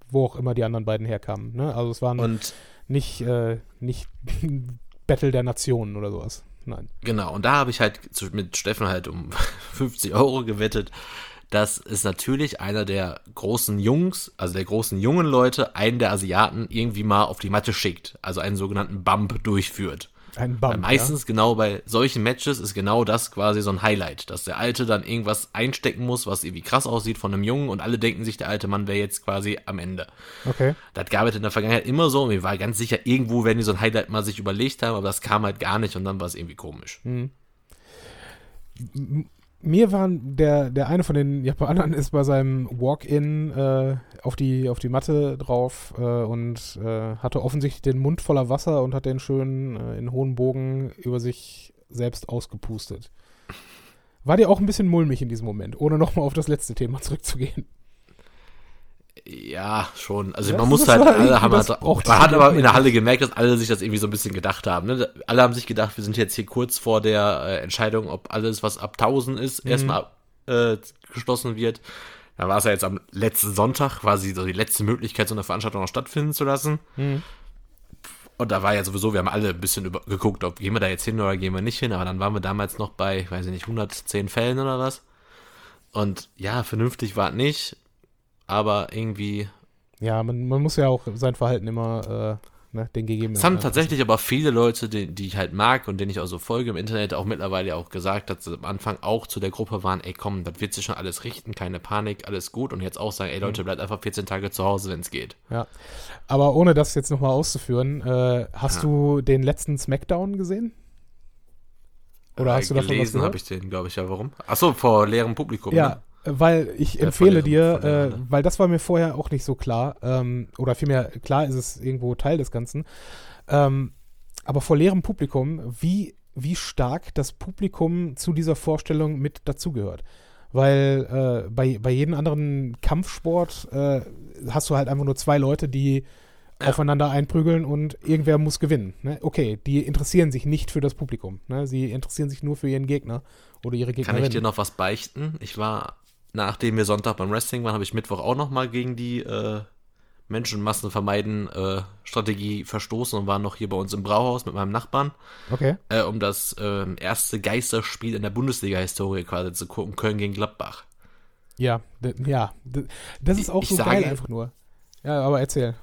wo auch immer die anderen beiden herkamen. Ne? Also es waren und, nicht, äh, nicht <laughs> Battle der Nationen oder sowas. Nein. Genau, und da habe ich halt mit Steffen halt um <laughs> 50 Euro gewettet, dass es natürlich einer der großen Jungs, also der großen jungen Leute, einen der Asiaten irgendwie mal auf die Matte schickt, also einen sogenannten Bump durchführt. Ein Bump, Weil meistens ja? genau bei solchen Matches ist genau das quasi so ein Highlight, dass der Alte dann irgendwas einstecken muss, was irgendwie krass aussieht von einem Jungen und alle denken sich, der alte Mann wäre jetzt quasi am Ende. Okay. Das gab es in der Vergangenheit immer so und mir war ganz sicher, irgendwo werden die so ein Highlight mal sich überlegt haben, aber das kam halt gar nicht und dann war es irgendwie komisch. Mhm mir waren der, der eine von den Japanern ist bei seinem Walk-In äh, auf, die, auf die Matte drauf äh, und äh, hatte offensichtlich den Mund voller Wasser und hat den schön äh, in hohen Bogen über sich selbst ausgepustet. War dir auch ein bisschen mulmig in diesem Moment, ohne nochmal auf das letzte Thema zurückzugehen? Ja, schon. Also ja, man muss halt, alle haben halt, man hat aber in der Halle gemerkt, dass alle sich das irgendwie so ein bisschen gedacht haben. Ne? Alle haben sich gedacht, wir sind jetzt hier kurz vor der äh, Entscheidung, ob alles, was ab 1000 ist, mhm. erstmal äh, geschlossen wird. Da war es ja jetzt am letzten Sonntag quasi so die letzte Möglichkeit, so eine Veranstaltung noch stattfinden zu lassen. Mhm. Und da war ja sowieso, wir haben alle ein bisschen über, geguckt, ob gehen wir da jetzt hin oder gehen wir nicht hin. Aber dann waren wir damals noch bei, weiß ich nicht, 110 Fällen oder was. Und ja, vernünftig war es nicht aber irgendwie. Ja, man, man muss ja auch sein Verhalten immer äh, ne, den gegebenen. Es haben tatsächlich aber viele Leute, die, die ich halt mag und denen ich auch so folge im Internet, auch mittlerweile auch gesagt, dass sie am Anfang auch zu der Gruppe waren, ey komm, das wird sich schon alles richten, keine Panik, alles gut und jetzt auch sagen, ey Leute, mhm. bleibt einfach 14 Tage zu Hause, wenn es geht. Ja, aber ohne das jetzt nochmal auszuführen, äh, hast ja. du den letzten Smackdown gesehen? Oder äh, hast du davon gelesen, was gehört? habe ich den, glaube ich, ja. Warum? Achso, vor leerem Publikum. Ja, ne? Weil ich ja, empfehle dir, äh, weil das war mir vorher auch nicht so klar, ähm, oder vielmehr klar ist es irgendwo Teil des Ganzen, ähm, aber vor leerem Publikum, wie, wie stark das Publikum zu dieser Vorstellung mit dazugehört. Weil äh, bei, bei jedem anderen Kampfsport äh, hast du halt einfach nur zwei Leute, die ja. aufeinander einprügeln und irgendwer muss gewinnen. Ne? Okay, die interessieren sich nicht für das Publikum. Ne? Sie interessieren sich nur für ihren Gegner oder ihre Gegnerin. Kann ich dir noch was beichten? Ich war nachdem wir Sonntag beim Wrestling waren, habe ich Mittwoch auch nochmal gegen die äh, Menschenmassen vermeiden äh, Strategie verstoßen und war noch hier bei uns im Brauhaus mit meinem Nachbarn. Okay. Äh, um das äh, erste Geisterspiel in der Bundesliga-Historie quasi zu gucken, Köln gegen Gladbach. Ja, ja, das ist auch ich, so sage, geil einfach nur. Ja, aber erzähl.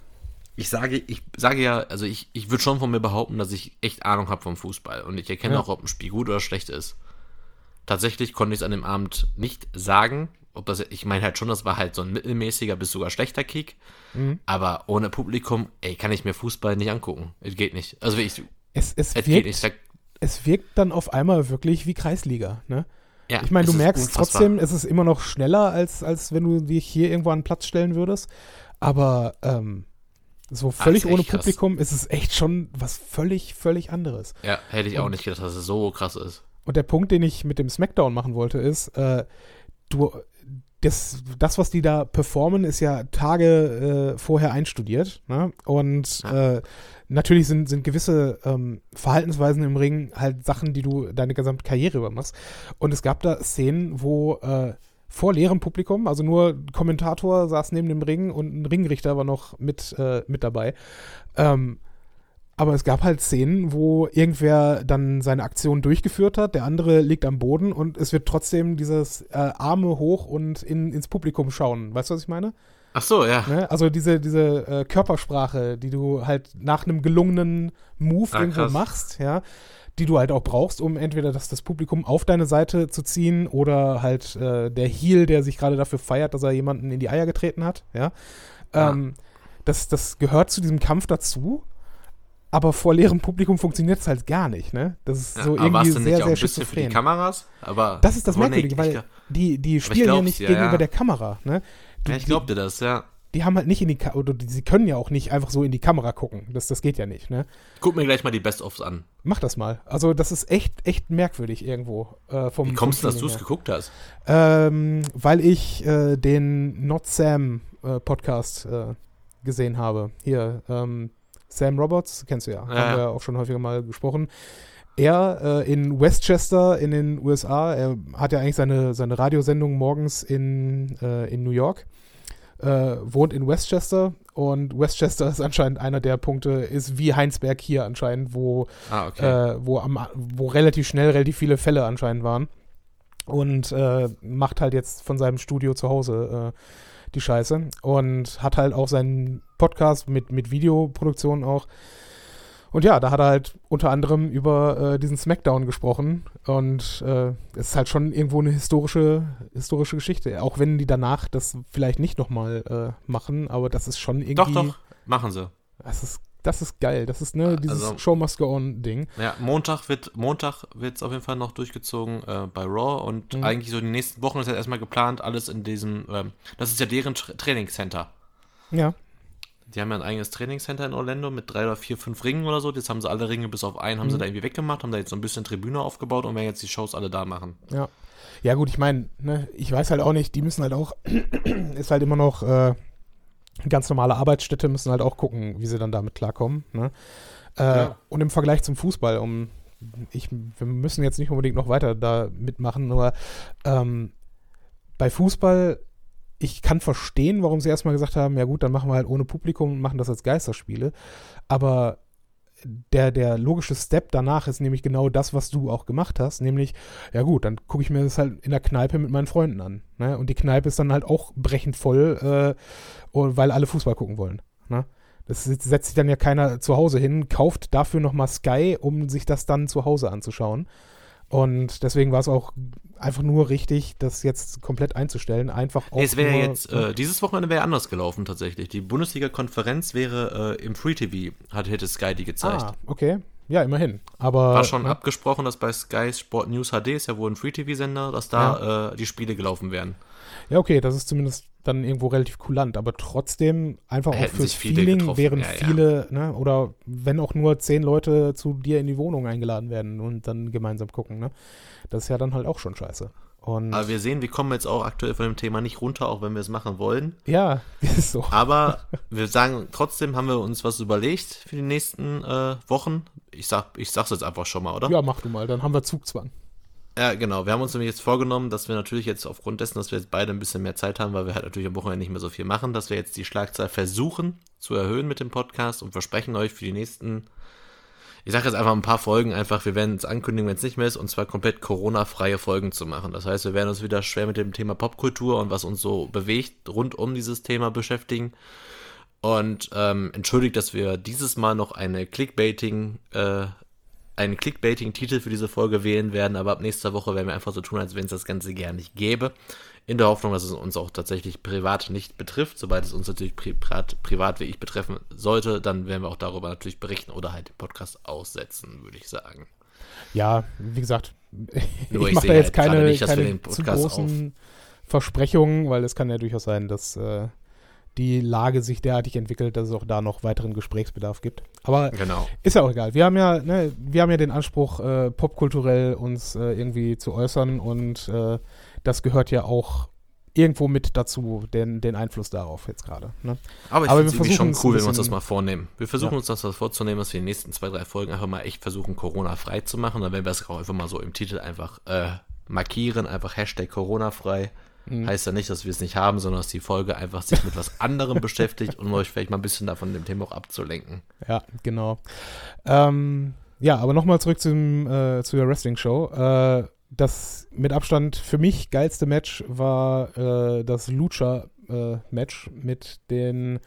Ich sage, ich sage ja, also ich, ich würde schon von mir behaupten, dass ich echt Ahnung habe vom Fußball und ich erkenne ja. auch, ob ein Spiel gut oder schlecht ist. Tatsächlich konnte ich es an dem Abend nicht sagen, ob das, ich meine halt schon, das war halt so ein mittelmäßiger bis sogar schlechter Kick. Mhm. Aber ohne Publikum, ey, kann ich mir Fußball nicht angucken. Es geht nicht. Also ich, es, es, es wirkt, nicht. Es wirkt dann auf einmal wirklich wie Kreisliga, ne? Ja, ich meine, du merkst unfassbar. trotzdem, es ist immer noch schneller, als, als wenn du dich hier irgendwo an den Platz stellen würdest. Aber ähm, so völlig ohne Publikum krass. ist es echt schon was völlig, völlig anderes. Ja, hätte ich auch nicht gedacht, dass es so krass ist. Und der Punkt, den ich mit dem Smackdown machen wollte, ist, äh, du, das, das, was die da performen, ist ja Tage äh, vorher einstudiert. Ne? Und äh, natürlich sind, sind gewisse ähm, Verhaltensweisen im Ring halt Sachen, die du deine gesamte Karriere über machst. Und es gab da Szenen, wo äh, vor leerem Publikum, also nur Kommentator saß neben dem Ring und ein Ringrichter war noch mit, äh, mit dabei. Ähm, aber es gab halt Szenen, wo irgendwer dann seine Aktion durchgeführt hat, der andere liegt am Boden und es wird trotzdem dieses äh, Arme hoch und in, ins Publikum schauen. Weißt du, was ich meine? Ach so, ja. Ne? Also diese, diese äh, Körpersprache, die du halt nach einem gelungenen Move Ah, irgendwo krass. machst, ja, die du halt auch brauchst, um entweder das, das Publikum auf deine Seite zu ziehen oder halt äh, der Heel, der sich gerade dafür feiert, dass er jemanden in die Eier getreten hat, ja. Ah. Ähm, das, das gehört zu diesem Kampf dazu. Aber vor leerem Publikum funktioniert es halt gar nicht, ne? Das ist Ja, so warst irgendwie sehr, sehr bisschen für die schizophren. Kameras? Aber Das ist das Merkwürdige, weil glaub- die, die spielen ja nicht dir, gegenüber ja. der Kamera, ne? Du, ja, ich glaub dir das, ja. die haben halt nicht in die Ka oder die, sie können ja auch nicht einfach so in die Kamera gucken. Das, das geht ja nicht, ne? Guck mir gleich mal die Best-ofs an. Mach das mal. Also das ist echt, echt merkwürdig irgendwo. Äh, vom, Wie kommst du, dass du es geguckt hast? Ähm, weil ich äh, den Not Sam äh, Podcast äh, gesehen habe. Hier, ähm, Sam Roberts, kennst du ja. Ja. Haben wir auch schon häufiger mal gesprochen. Er äh, in Westchester in den USA, er hat ja eigentlich seine, seine Radiosendung morgens in, äh, in New York, äh, wohnt in Westchester und Westchester ist anscheinend einer der Punkte, ist wie Heinsberg hier anscheinend, wo Ah, okay. äh, wo, am, wo relativ schnell relativ viele Fälle anscheinend waren. Und äh, macht halt jetzt von seinem Studio zu Hause äh, die Scheiße. Und hat halt auch seinen Podcast mit, mit Videoproduktion auch. Und ja, da hat er halt unter anderem über äh, diesen Smackdown gesprochen. Und äh, es ist halt schon irgendwo eine historische, historische Geschichte. Auch wenn die danach das vielleicht nicht nochmal äh, machen, aber das ist schon irgendwie. doch, doch, machen sie. Das ist, das ist geil. Das ist ne, dieses Also- Show must go on Ding. Ja, Montag wird Montag wird's auf jeden Fall noch durchgezogen äh, bei Raw und Mhm. eigentlich so die nächsten Wochen ist jetzt erstmal geplant, alles in diesem, ähm, das ist ja deren Tra Trainingscenter. Ja. Die haben ja ein eigenes Trainingscenter in Orlando mit drei oder vier, fünf Ringen oder so. Jetzt haben sie alle Ringe bis auf einen, haben sie Mhm. da irgendwie weggemacht, haben da jetzt so ein bisschen Tribüne aufgebaut und werden jetzt die Shows alle da machen. Ja. Ja, gut, ich meine, ne, ich weiß halt auch nicht, die müssen halt auch, <clears throat> ist halt immer noch äh, ganz normale Arbeitsstätte, müssen halt auch gucken, wie sie dann damit klarkommen. Ne? Äh, Ja. Und im Vergleich zum Fußball, um ich, wir müssen jetzt nicht unbedingt noch weiter da mitmachen, nur ähm, bei Fußball, ich kann verstehen, warum sie erstmal gesagt haben, ja gut, dann machen wir halt ohne Publikum und machen das als Geisterspiele. Aber der, der logische Step danach ist nämlich genau das, was du auch gemacht hast, nämlich, ja gut, dann gucke ich mir das halt in der Kneipe mit meinen Freunden an. Ne? Und die Kneipe ist dann halt auch brechend voll, äh, weil alle Fußball gucken wollen. Ne? Das setzt sich dann ja keiner zu Hause hin, kauft dafür nochmal Sky, um sich das dann zu Hause anzuschauen. Und deswegen war es auch einfach nur richtig, das jetzt komplett einzustellen. Einfach auch Nee, es wäre jetzt, äh, dieses Wochenende wäre anders gelaufen tatsächlich. Die Bundesliga-Konferenz wäre äh, im Free TV, hat, hätte Sky die gezeigt. Ah, okay. Ja, immerhin. Aber War schon ne? abgesprochen, dass bei Sky Sport News HD, ist ja wohl ein Free-TV-Sender, dass da äh, die Spiele gelaufen werden. Ja, okay, das ist zumindest dann irgendwo relativ kulant, aber trotzdem einfach auch Hätten fürs sich viele Feeling, getroffen, während ja, ja. viele, ne, oder wenn auch nur zehn Leute zu dir in die Wohnung eingeladen werden und dann gemeinsam gucken, ne? Das ist ja dann halt auch schon scheiße. Und Aber wir sehen, wir kommen jetzt auch aktuell von dem Thema nicht runter, auch wenn wir es machen wollen. ja, <laughs> ist so. Aber wir sagen, trotzdem haben wir uns was überlegt für die nächsten äh, Wochen. Ich sag, ich sag's jetzt einfach schon mal, oder? Ja, mach du mal, dann haben wir Zugzwang. Ja, genau. Wir haben uns nämlich jetzt vorgenommen, dass wir natürlich jetzt aufgrund dessen, dass wir jetzt beide ein bisschen mehr Zeit haben, weil wir halt natürlich am Wochenende nicht mehr so viel machen, dass wir jetzt die Schlagzahl versuchen zu erhöhen mit dem Podcast und versprechen euch für die nächsten, ich sage jetzt einfach ein paar Folgen einfach, wir werden es ankündigen, wenn es nicht mehr ist, und zwar komplett Corona-freie Folgen zu machen. Das heißt, wir werden uns wieder schwer mit dem Thema Popkultur und was uns so bewegt rund um dieses Thema beschäftigen. Und ähm, entschuldigt, dass wir dieses Mal noch eine Clickbaiting, äh, einen Clickbaiting-Titel für diese Folge wählen werden, aber ab nächster Woche werden wir einfach so tun, als wenn es das Ganze gar nicht gäbe. In der Hoffnung, dass es uns auch tatsächlich privat nicht betrifft. Sobald es uns natürlich privat, privat wie ich betreffen sollte, dann werden wir auch darüber natürlich berichten oder halt den Podcast aussetzen, würde ich sagen. Ja, wie gesagt, <laughs> Nur ich mache da jetzt halt keine, nicht, keine den zu großen Versprechungen, weil es kann ja durchaus sein, dass äh, die Lage sich derartig entwickelt, dass es auch da noch weiteren Gesprächsbedarf gibt. Aber Genau. Ist ja auch egal. Wir haben ja, ne, wir haben ja den Anspruch, äh, popkulturell uns äh, irgendwie zu äußern und äh, das gehört ja auch irgendwo mit dazu, den, den Einfluss darauf jetzt gerade. Ne? Aber ich finde es schon cool, wenn wir uns das mal vornehmen. Wir versuchen Ja. uns das was vorzunehmen, dass wir die nächsten zwei, drei Folgen einfach mal echt versuchen, Corona-frei zu machen. Dann werden wir es auch einfach mal so im Titel einfach äh, markieren, einfach Hashtag Corona-frei. Mhm. Heißt ja nicht, dass wir es nicht haben, sondern dass die Folge einfach sich mit was anderem <laughs> beschäftigt, um euch vielleicht mal ein bisschen davon dem Thema auch abzulenken. Ja, genau. Ähm, ja, aber nochmal zurück zum, äh, zu der Wrestling-Show. Äh, das mit Abstand für mich geilste Match war äh, das Lucha-Match mit den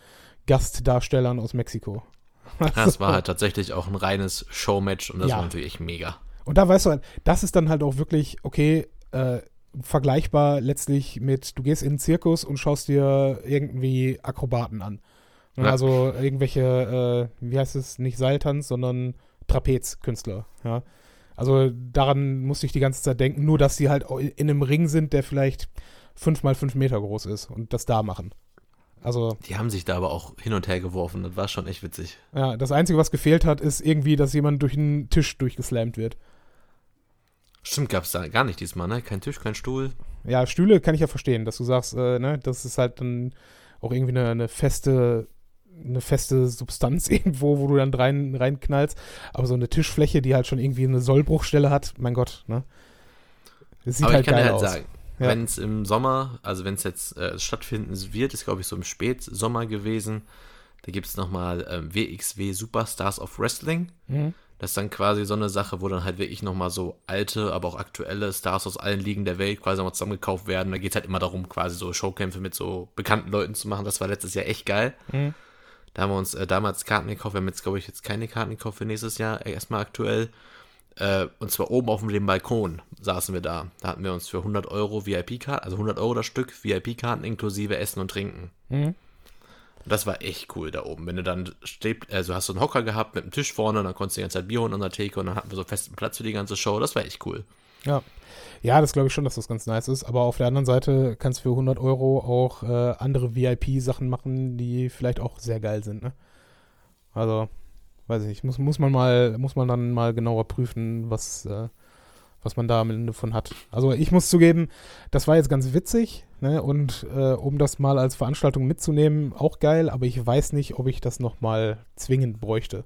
Gastdarstellern aus Mexiko. Das war halt tatsächlich auch ein reines Showmatch und das Ja. war natürlich echt mega. Und da weißt du halt, das ist dann halt auch wirklich, okay, äh, vergleichbar letztlich mit, du gehst in den Zirkus und schaust dir irgendwie Akrobaten an. Ja. Also irgendwelche, äh, wie heißt es, nicht Seiltanz, sondern Trapezkünstler, ja. Also daran musste ich die ganze Zeit denken, nur dass die halt in einem Ring sind, der vielleicht fünf mal fünf Meter groß ist und das da machen. Also, Die haben sich da aber auch hin und her geworfen, das war schon echt witzig. ja, das Einzige, was gefehlt hat, ist irgendwie, dass jemand durch einen Tisch durchgeslammt wird. Stimmt, gab's da gar nicht diesmal, ne? Kein Tisch, kein Stuhl. Ja, Stühle kann ich ja verstehen, dass du sagst, äh, ne, das ist halt dann auch irgendwie eine, eine feste, eine feste Substanz <laughs> irgendwo, wo du dann rein, reinknallst. Aber so eine Tischfläche, die halt schon irgendwie eine Sollbruchstelle hat, mein Gott, ne? Das sieht aber halt ich kann geil dir halt aus. sagen, Ja. wenn es im Sommer, also wenn es jetzt äh, stattfinden wird, ist glaube ich so im Spätsommer gewesen, da gibt es nochmal ähm, WXW Superstars of Wrestling. Mhm. Das ist dann quasi so eine Sache, wo dann halt wirklich nochmal so alte, aber auch aktuelle Stars aus allen Ligen der Welt quasi nochmal zusammengekauft werden. Da geht es halt immer darum, quasi so Showkämpfe mit so bekannten Leuten zu machen. Das war letztes Jahr echt geil. Mhm. Da haben wir uns äh, damals Karten gekauft. Wir haben jetzt, glaube ich, jetzt keine Karten gekauft für nächstes Jahr, äh, erstmal aktuell. Äh, und zwar oben auf dem Balkon saßen wir da. Da hatten wir uns für 100 Euro VIP-Karten, also 100 Euro das Stück, VIP-Karten inklusive Essen und Trinken. Mhm. Und das war echt cool da oben. Wenn du dann stehst, also hast du einen Hocker gehabt mit einem Tisch vorne, dann konntest du die ganze Zeit Bier holen an der Theke und dann hatten wir so festen Platz für die ganze Show. Das war echt cool. Ja. Ja, das glaube ich schon, dass das ganz nice ist. Aber auf der anderen Seite kannst du für 100 Euro auch äh, andere VIP-Sachen machen, die vielleicht auch sehr geil sind, ne? Also, weiß ich nicht, muss, muss man mal, muss man dann mal genauer prüfen, was, äh, was man da am Ende von hat. Also ich muss zugeben, das war jetzt ganz witzig, ne? Und äh, um das mal als Veranstaltung mitzunehmen, auch geil, aber ich weiß nicht, ob ich das nochmal zwingend bräuchte.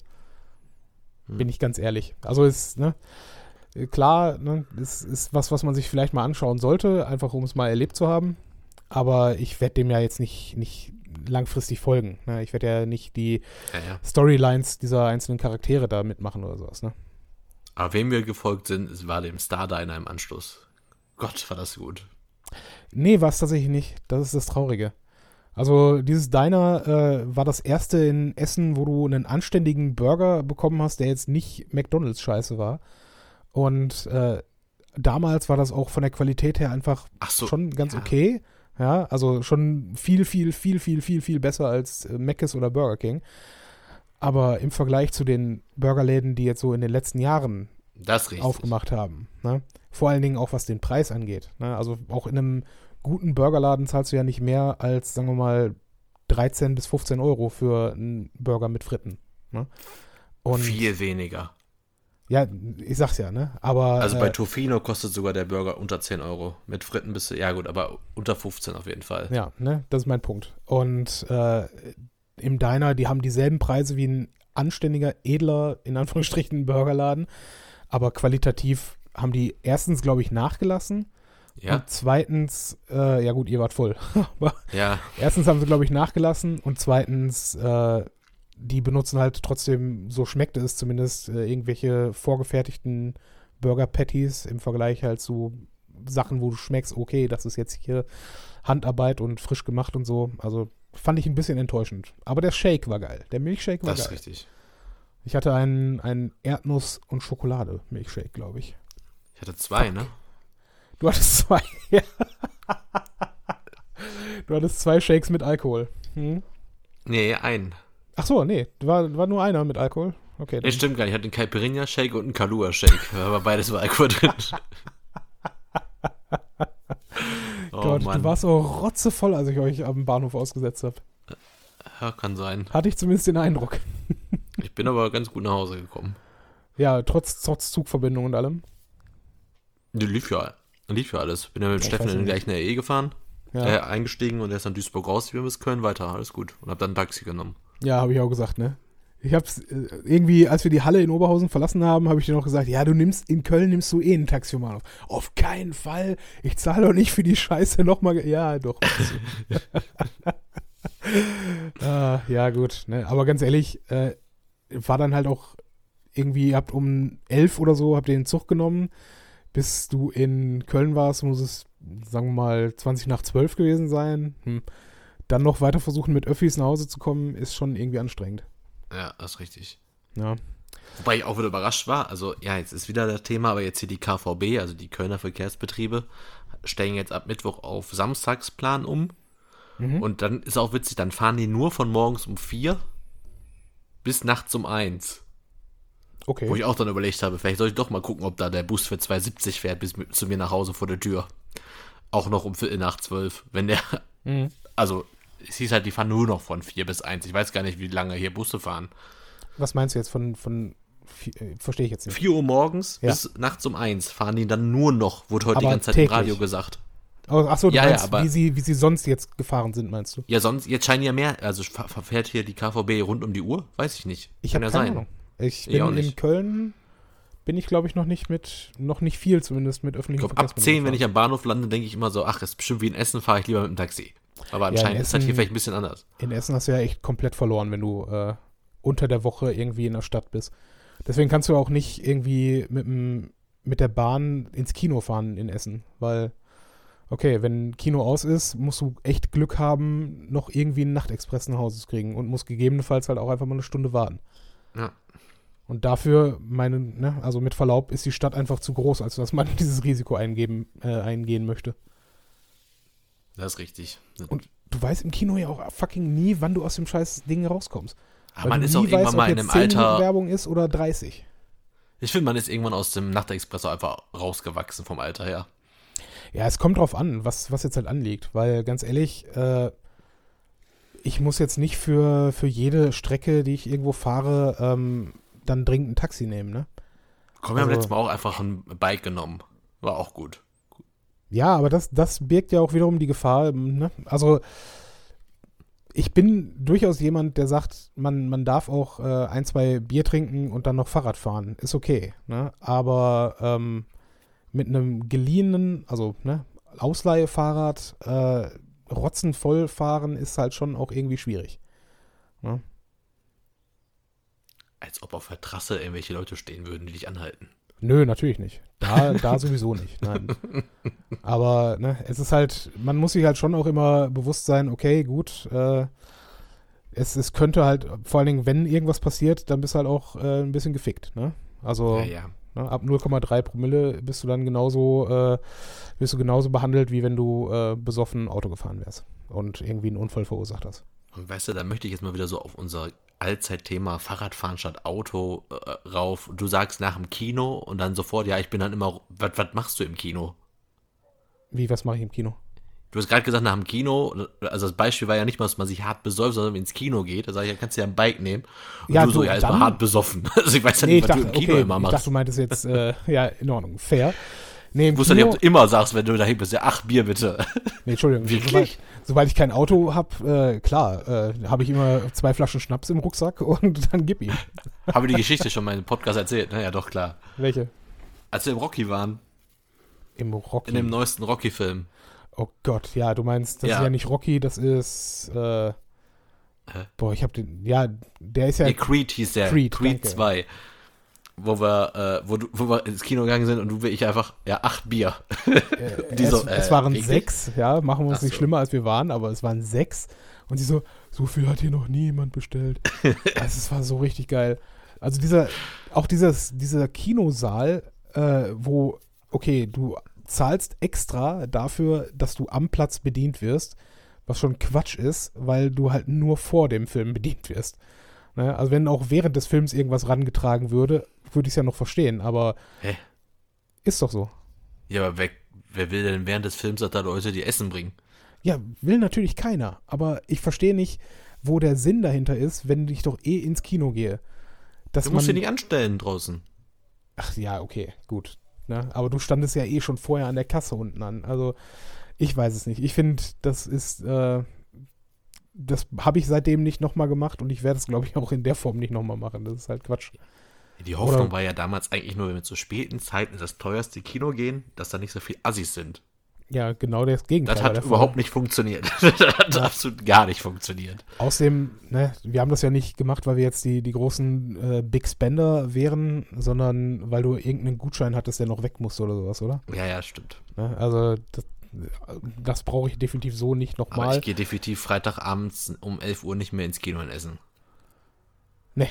Hm. Bin ich ganz ehrlich. Also ist, ne? Klar, ne, es ist was, was man sich vielleicht mal anschauen sollte, einfach um es mal erlebt zu haben. Aber ich werde dem ja jetzt nicht, nicht langfristig folgen. Ne? Ich werde ja nicht die Ja, ja. Storylines dieser einzelnen Charaktere da mitmachen oder sowas. Ne? Aber wem wir gefolgt sind, es war dem Star Diner im Anschluss. Gott, war das gut. Nee, war es tatsächlich nicht. Das ist das Traurige. Also dieses Diner äh, war das erste in Essen, wo du einen anständigen Burger bekommen hast, der jetzt nicht McDonalds-Scheiße war. Und äh, damals war das auch von der Qualität her einfach Ach so. schon ganz ja. okay. Ja, also schon viel, viel, viel, viel, viel, viel besser als äh, Mc's oder Burger King. Aber im Vergleich zu den Burgerläden, die jetzt so in den letzten Jahren aufgemacht haben. Ne? Vor allen Dingen auch was den Preis angeht. Ne? Also auch in einem guten Burgerladen zahlst du ja nicht mehr als, sagen wir mal, 13 bis 15 Euro für einen Burger mit Fritten. Ne? Und Viel weniger. ja, ich sag's ja, ne? Aber Also bei äh, Tofino kostet sogar der Burger unter 10 Euro. Mit Fritten bist du, ja gut, aber unter 15 auf jeden Fall. ja, ne, das ist mein Punkt. Und äh, im Diner, die haben dieselben Preise wie ein anständiger, edler, in Anführungsstrichen, Burgerladen. Aber qualitativ haben die erstens, glaube ich, nachgelassen. Ja, Und zweitens, äh, ja gut, ihr wart voll. <laughs> Aber ja. erstens haben sie, glaube ich, nachgelassen und zweitens, äh, die benutzen halt trotzdem, so schmeckt es zumindest, äh, irgendwelche vorgefertigten Burger Patties im Vergleich halt zu Sachen, wo du schmeckst, okay, das ist jetzt hier Handarbeit und frisch gemacht und so. Also fand ich ein bisschen enttäuschend. Aber der Shake war geil. Der Milchshake war Das ist geil. richtig. Ich hatte einen, einen Erdnuss- und Schokolade-Milchshake, glaube ich. Ich hatte zwei, ne? Du hattest zwei. <laughs> Du hattest zwei Shakes mit Alkohol. Hm? Nee, ein. Ach so, nee, war, war nur einer mit Alkohol. Okay. Nee, stimmt gar nicht. Ich hatte einen Caipirinha-Shake und einen Kahlua-Shake. Aber beides war Alkohol drin. <laughs> oh Gott, Mann. du warst so rotzevoll, als ich euch am Bahnhof ausgesetzt habe. Ja, kann sein. Hatte ich zumindest den Eindruck. <laughs> Ich bin aber ganz gut nach Hause gekommen. Ja, trotz, trotz Zugverbindung und allem. Die lief ja, lief ja alles. Bin ja mit Ja, Steffen in der gleichen RE gefahren. ja. äh, eingestiegen und er ist dann Duisburg raus, ich bin bis Köln weiter, alles gut. Und hab dann ein Taxi genommen. Ja, habe ich auch gesagt, ne? Ich hab's äh, irgendwie, als wir die Halle in Oberhausen verlassen haben, habe ich dir noch gesagt, ja, du nimmst in Köln nimmst du eh ein Taxi um auf. Auf keinen Fall. Ich zahle doch nicht für die Scheiße nochmal. Ja, doch. <laughs> ah, ja, gut. Ne? Aber ganz ehrlich, äh, war dann halt auch irgendwie, ihr habt um elf oder so, habt ihr den Zug genommen. Bis du in Köln warst, muss es, sagen wir mal, 20 nach 12 gewesen sein. Hm. Dann noch weiter versuchen, mit Öffis nach Hause zu kommen, ist schon irgendwie anstrengend. Ja, das ist richtig. Ja. Wobei ich auch wieder überrascht war. Also, ja, jetzt ist wieder das Thema, aber jetzt hier die KVB, also die Kölner Verkehrsbetriebe, stellen jetzt ab Mittwoch auf Samstagsplan um. Mhm. Und dann ist auch witzig, dann fahren die nur von morgens um vier bis nachts um eins. Okay. Wo ich auch dann überlegt habe, vielleicht soll ich doch mal gucken, ob da der Bus für 2,70 fährt bis zu mir nach Hause vor der Tür. Auch noch um Viertel nach zwölf. Wenn der, mhm. also es hieß halt, die fahren nur noch von 4 bis 1. Ich weiß gar nicht, wie lange hier Busse fahren. Was meinst du jetzt von, von äh, verstehe ich jetzt nicht. 4 Uhr morgens ja. bis nachts um 1 fahren die dann nur noch, wurde heute aber die ganze Zeit täglich. im Radio gesagt. Oh, Achso, du ja, meinst, ja, aber, wie, sie, wie sie sonst jetzt gefahren sind, meinst du? Ja, sonst, jetzt scheinen ja mehr, also verfährt hier die KVB rund um die Uhr? Weiß ich nicht. Ich habe ja keine sein. Ahnung. Ich bin in Köln, bin ich glaube ich noch nicht mit, noch nicht viel zumindest mit öffentlichen ich glaub, Ab 10, wenn ich am Bahnhof lande, denke ich immer so, ach, ist bestimmt wie in Essen, fahre ich lieber mit dem Taxi. Aber anscheinend ja, Essen, ist das hier vielleicht ein bisschen anders. In Essen hast du ja echt komplett verloren, wenn du äh, unter der Woche irgendwie in der Stadt bist. Deswegen kannst du auch nicht irgendwie mit, dem, mit der Bahn ins Kino fahren in Essen, weil, okay, wenn Kino aus ist, musst du echt Glück haben, noch irgendwie einen Nachtexpress nach Hause zu kriegen und musst gegebenenfalls halt auch einfach mal eine Stunde warten. Ja. Und dafür, meine, ne, also mit Verlaub, ist die Stadt einfach zu groß, als dass man <laughs> dieses Risiko eingeben, äh, eingehen möchte. Das ist richtig. Und du weißt im Kino ja auch fucking nie, wann du aus dem scheiß Ding rauskommst. Aber man ist auch irgendwann weißt, mal in einem Alter. Werbung ist oder 30. Ich finde, man ist irgendwann aus dem Nachtexpress einfach rausgewachsen vom Alter her. Ja, es kommt drauf an, was, was jetzt halt anliegt, weil ganz ehrlich, äh, ich muss jetzt nicht für, für jede Strecke, die ich irgendwo fahre, ähm, dann dringend ein Taxi nehmen, ne? Komm, wir also, haben letztes Mal auch einfach ein Bike genommen. War auch gut. Ja, aber das, das birgt ja auch wiederum die Gefahr. Ne? Also ich bin durchaus jemand, der sagt, man, man darf auch äh, ein, zwei Bier trinken und dann noch Fahrrad fahren. Ist okay. Ne? Aber ähm, mit einem geliehenen, also ne, Ausleihefahrrad, äh, rotzenvoll fahren ist halt schon auch irgendwie schwierig. Ne? Als ob auf der Trasse irgendwelche Leute stehen würden, die dich anhalten. Nö, natürlich nicht. Da, <laughs> da sowieso nicht. Nein. Aber ne, es ist halt, man muss sich halt schon auch immer bewusst sein, okay, gut, äh, es, es könnte halt, vor allen Dingen, wenn irgendwas passiert, dann bist du halt auch äh, ein bisschen gefickt. Ne? Also ja, ja. Ne, ab 0,3 Promille bist du dann genauso, äh, bist du genauso behandelt, wie wenn du äh, besoffen Auto gefahren wärst und irgendwie einen Unfall verursacht hast. Und weißt du, da möchte ich jetzt mal wieder so auf unser Allzeitthema Fahrradfahren statt Auto äh, rauf. Du sagst nach dem Kino und dann sofort, ja, ich bin dann immer, was machst du im Kino? Wie, was mache ich im Kino? Du hast gerade gesagt, nach dem Kino, also das Beispiel war ja nicht mal, dass man sich hart besäuft, sondern ins Kino geht. Da sag ich, ja, kannst du ja ein Bike nehmen. Und ja, du so, ja, ist mal hart besoffen. <laughs> Also ich weiß ja nee, nicht, was dachte, du im Kino okay, immer machst. Ich dachte, du meintest jetzt, äh, ja, in Ordnung, fair. Nee, im du nicht, ob du immer sagst, wenn du dahin bist, ja, ach, Bier bitte. <laughs> Nee, Entschuldigung. Wirklich? Sobald, sobald ich kein Auto habe, äh, klar, äh, habe ich immer zwei Flaschen Schnaps im Rucksack <laughs> und dann gib ihm. Habe die Geschichte schon mal in Podcast erzählt? Naja, doch, klar. Welche? Als wir im Rocky waren. Im Rocky? In dem neuesten Rocky-Film. Oh Gott, ja, du meinst, das ja. ist ja nicht Rocky, das ist, äh, Boah, ich hab den, ja, der ist ja. Nee, Creed hieß der. Creed, Creed 2 wo wir, äh, wo, du, wo wir ins Kino gegangen sind und du ich einfach, ja, acht Bier. Äh, <laughs> die es, so, äh, es waren sechs, ja, machen wir uns Ach nicht so. schlimmer, als wir waren, aber es waren sechs. Und sie so, so viel hat hier noch nie jemand bestellt. <laughs> also, es war so richtig geil. Also dieser, auch dieses, dieser Kinosaal, äh, wo, okay, du zahlst extra dafür, dass du am Platz bedient wirst, was schon Quatsch ist, weil du halt nur vor dem Film bedient wirst. Ne? Also wenn auch während des Films irgendwas rangetragen würde, würde ich es ja noch verstehen, aber Hä? ist doch so. Ja, aber wer, wer will denn während des Films da Leute die Essen bringen? Ja, will natürlich keiner, aber ich verstehe nicht, wo der Sinn dahinter ist, wenn ich doch eh ins Kino gehe. Dass du musst man, dich nicht anstellen draußen. Ach ja, okay, gut. Ne? Aber du standest ja eh schon vorher an der Kasse unten an. Also Ich weiß es nicht. Ich finde, das ist, äh, das habe ich seitdem nicht nochmal gemacht und ich werde es, glaube ich, auch in der Form nicht nochmal machen. Das ist halt Quatsch. Die Hoffnung Oder- war ja damals eigentlich nur, wenn wir zu späten Zeiten in das teuerste Kino gehen, dass da nicht so viel Assis sind. Ja, genau das Gegenteil. Das hat überhaupt nicht funktioniert. <laughs> das hat absolut gar nicht funktioniert. Außerdem, ne, wir haben das ja nicht gemacht, weil wir jetzt die, die großen äh, Big Spender wären, sondern weil du irgendeinen Gutschein hattest, der noch weg musste oder sowas, oder? Ja, ja, stimmt. Ne? Also das, das brauche ich definitiv so nicht nochmal. ich gehe definitiv Freitagabends um 11 Uhr nicht mehr ins Kino und essen. Nee,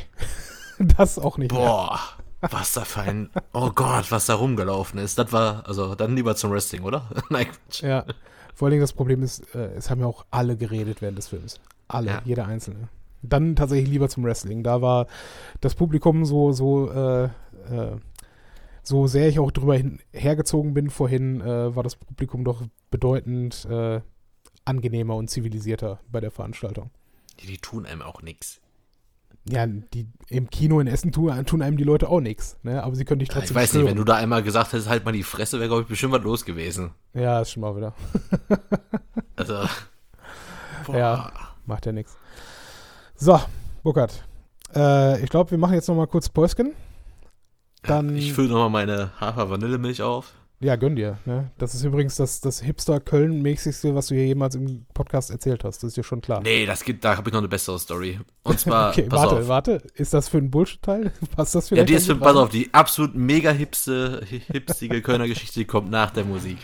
<laughs> das auch nicht. mehr. Boah, was da für ein. Oh Gott, was da rumgelaufen ist. Das war, also dann lieber zum Wrestling, oder? <laughs> Nein, Quatsch. Ja, vor allen Dingen das Problem ist, äh, es haben ja auch alle geredet während des Films. Alle, Ja. jeder Einzelne. Dann tatsächlich lieber zum Wrestling. Da war das Publikum so, so, äh, äh, so sehr ich auch drüber hin, hergezogen bin vorhin, äh, war das Publikum doch bedeutend äh, angenehmer und zivilisierter bei der Veranstaltung. Die, die tun einem auch nichts. Ja, die im Kino in Essen tun, tun einem die Leute auch nichts, ne? aber sie können dich Ich trotzdem weiß nicht, wenn du stören. da einmal gesagt hättest, halt mal die Fresse, wäre, glaube ich, bestimmt was los gewesen. Ja, ist schon mal wieder. <laughs> Also. Boah. Ja. Macht ja nichts. So, Burkhard. Äh, ich glaube, wir machen jetzt noch mal kurz Päusken. Dann, Ich fülle nochmal meine Hafer-Vanillemilch auf. Ja, gönn dir. Ne? Das ist übrigens das, das Hipster-Köln-mäßigste, was du hier jemals im Podcast erzählt hast. Das ist dir schon klar. Nee, das gibt, da habe ich noch eine bessere Story. Und zwar, <laughs> okay, warte, auf. warte. Ist das für ein Bullshit-Teil? <laughs> Passt das Ja, vielleicht? die ist für, pass auf, die absolut mega hipste, hi- hipstige Kölner Geschichte, die kommt nach der Musik.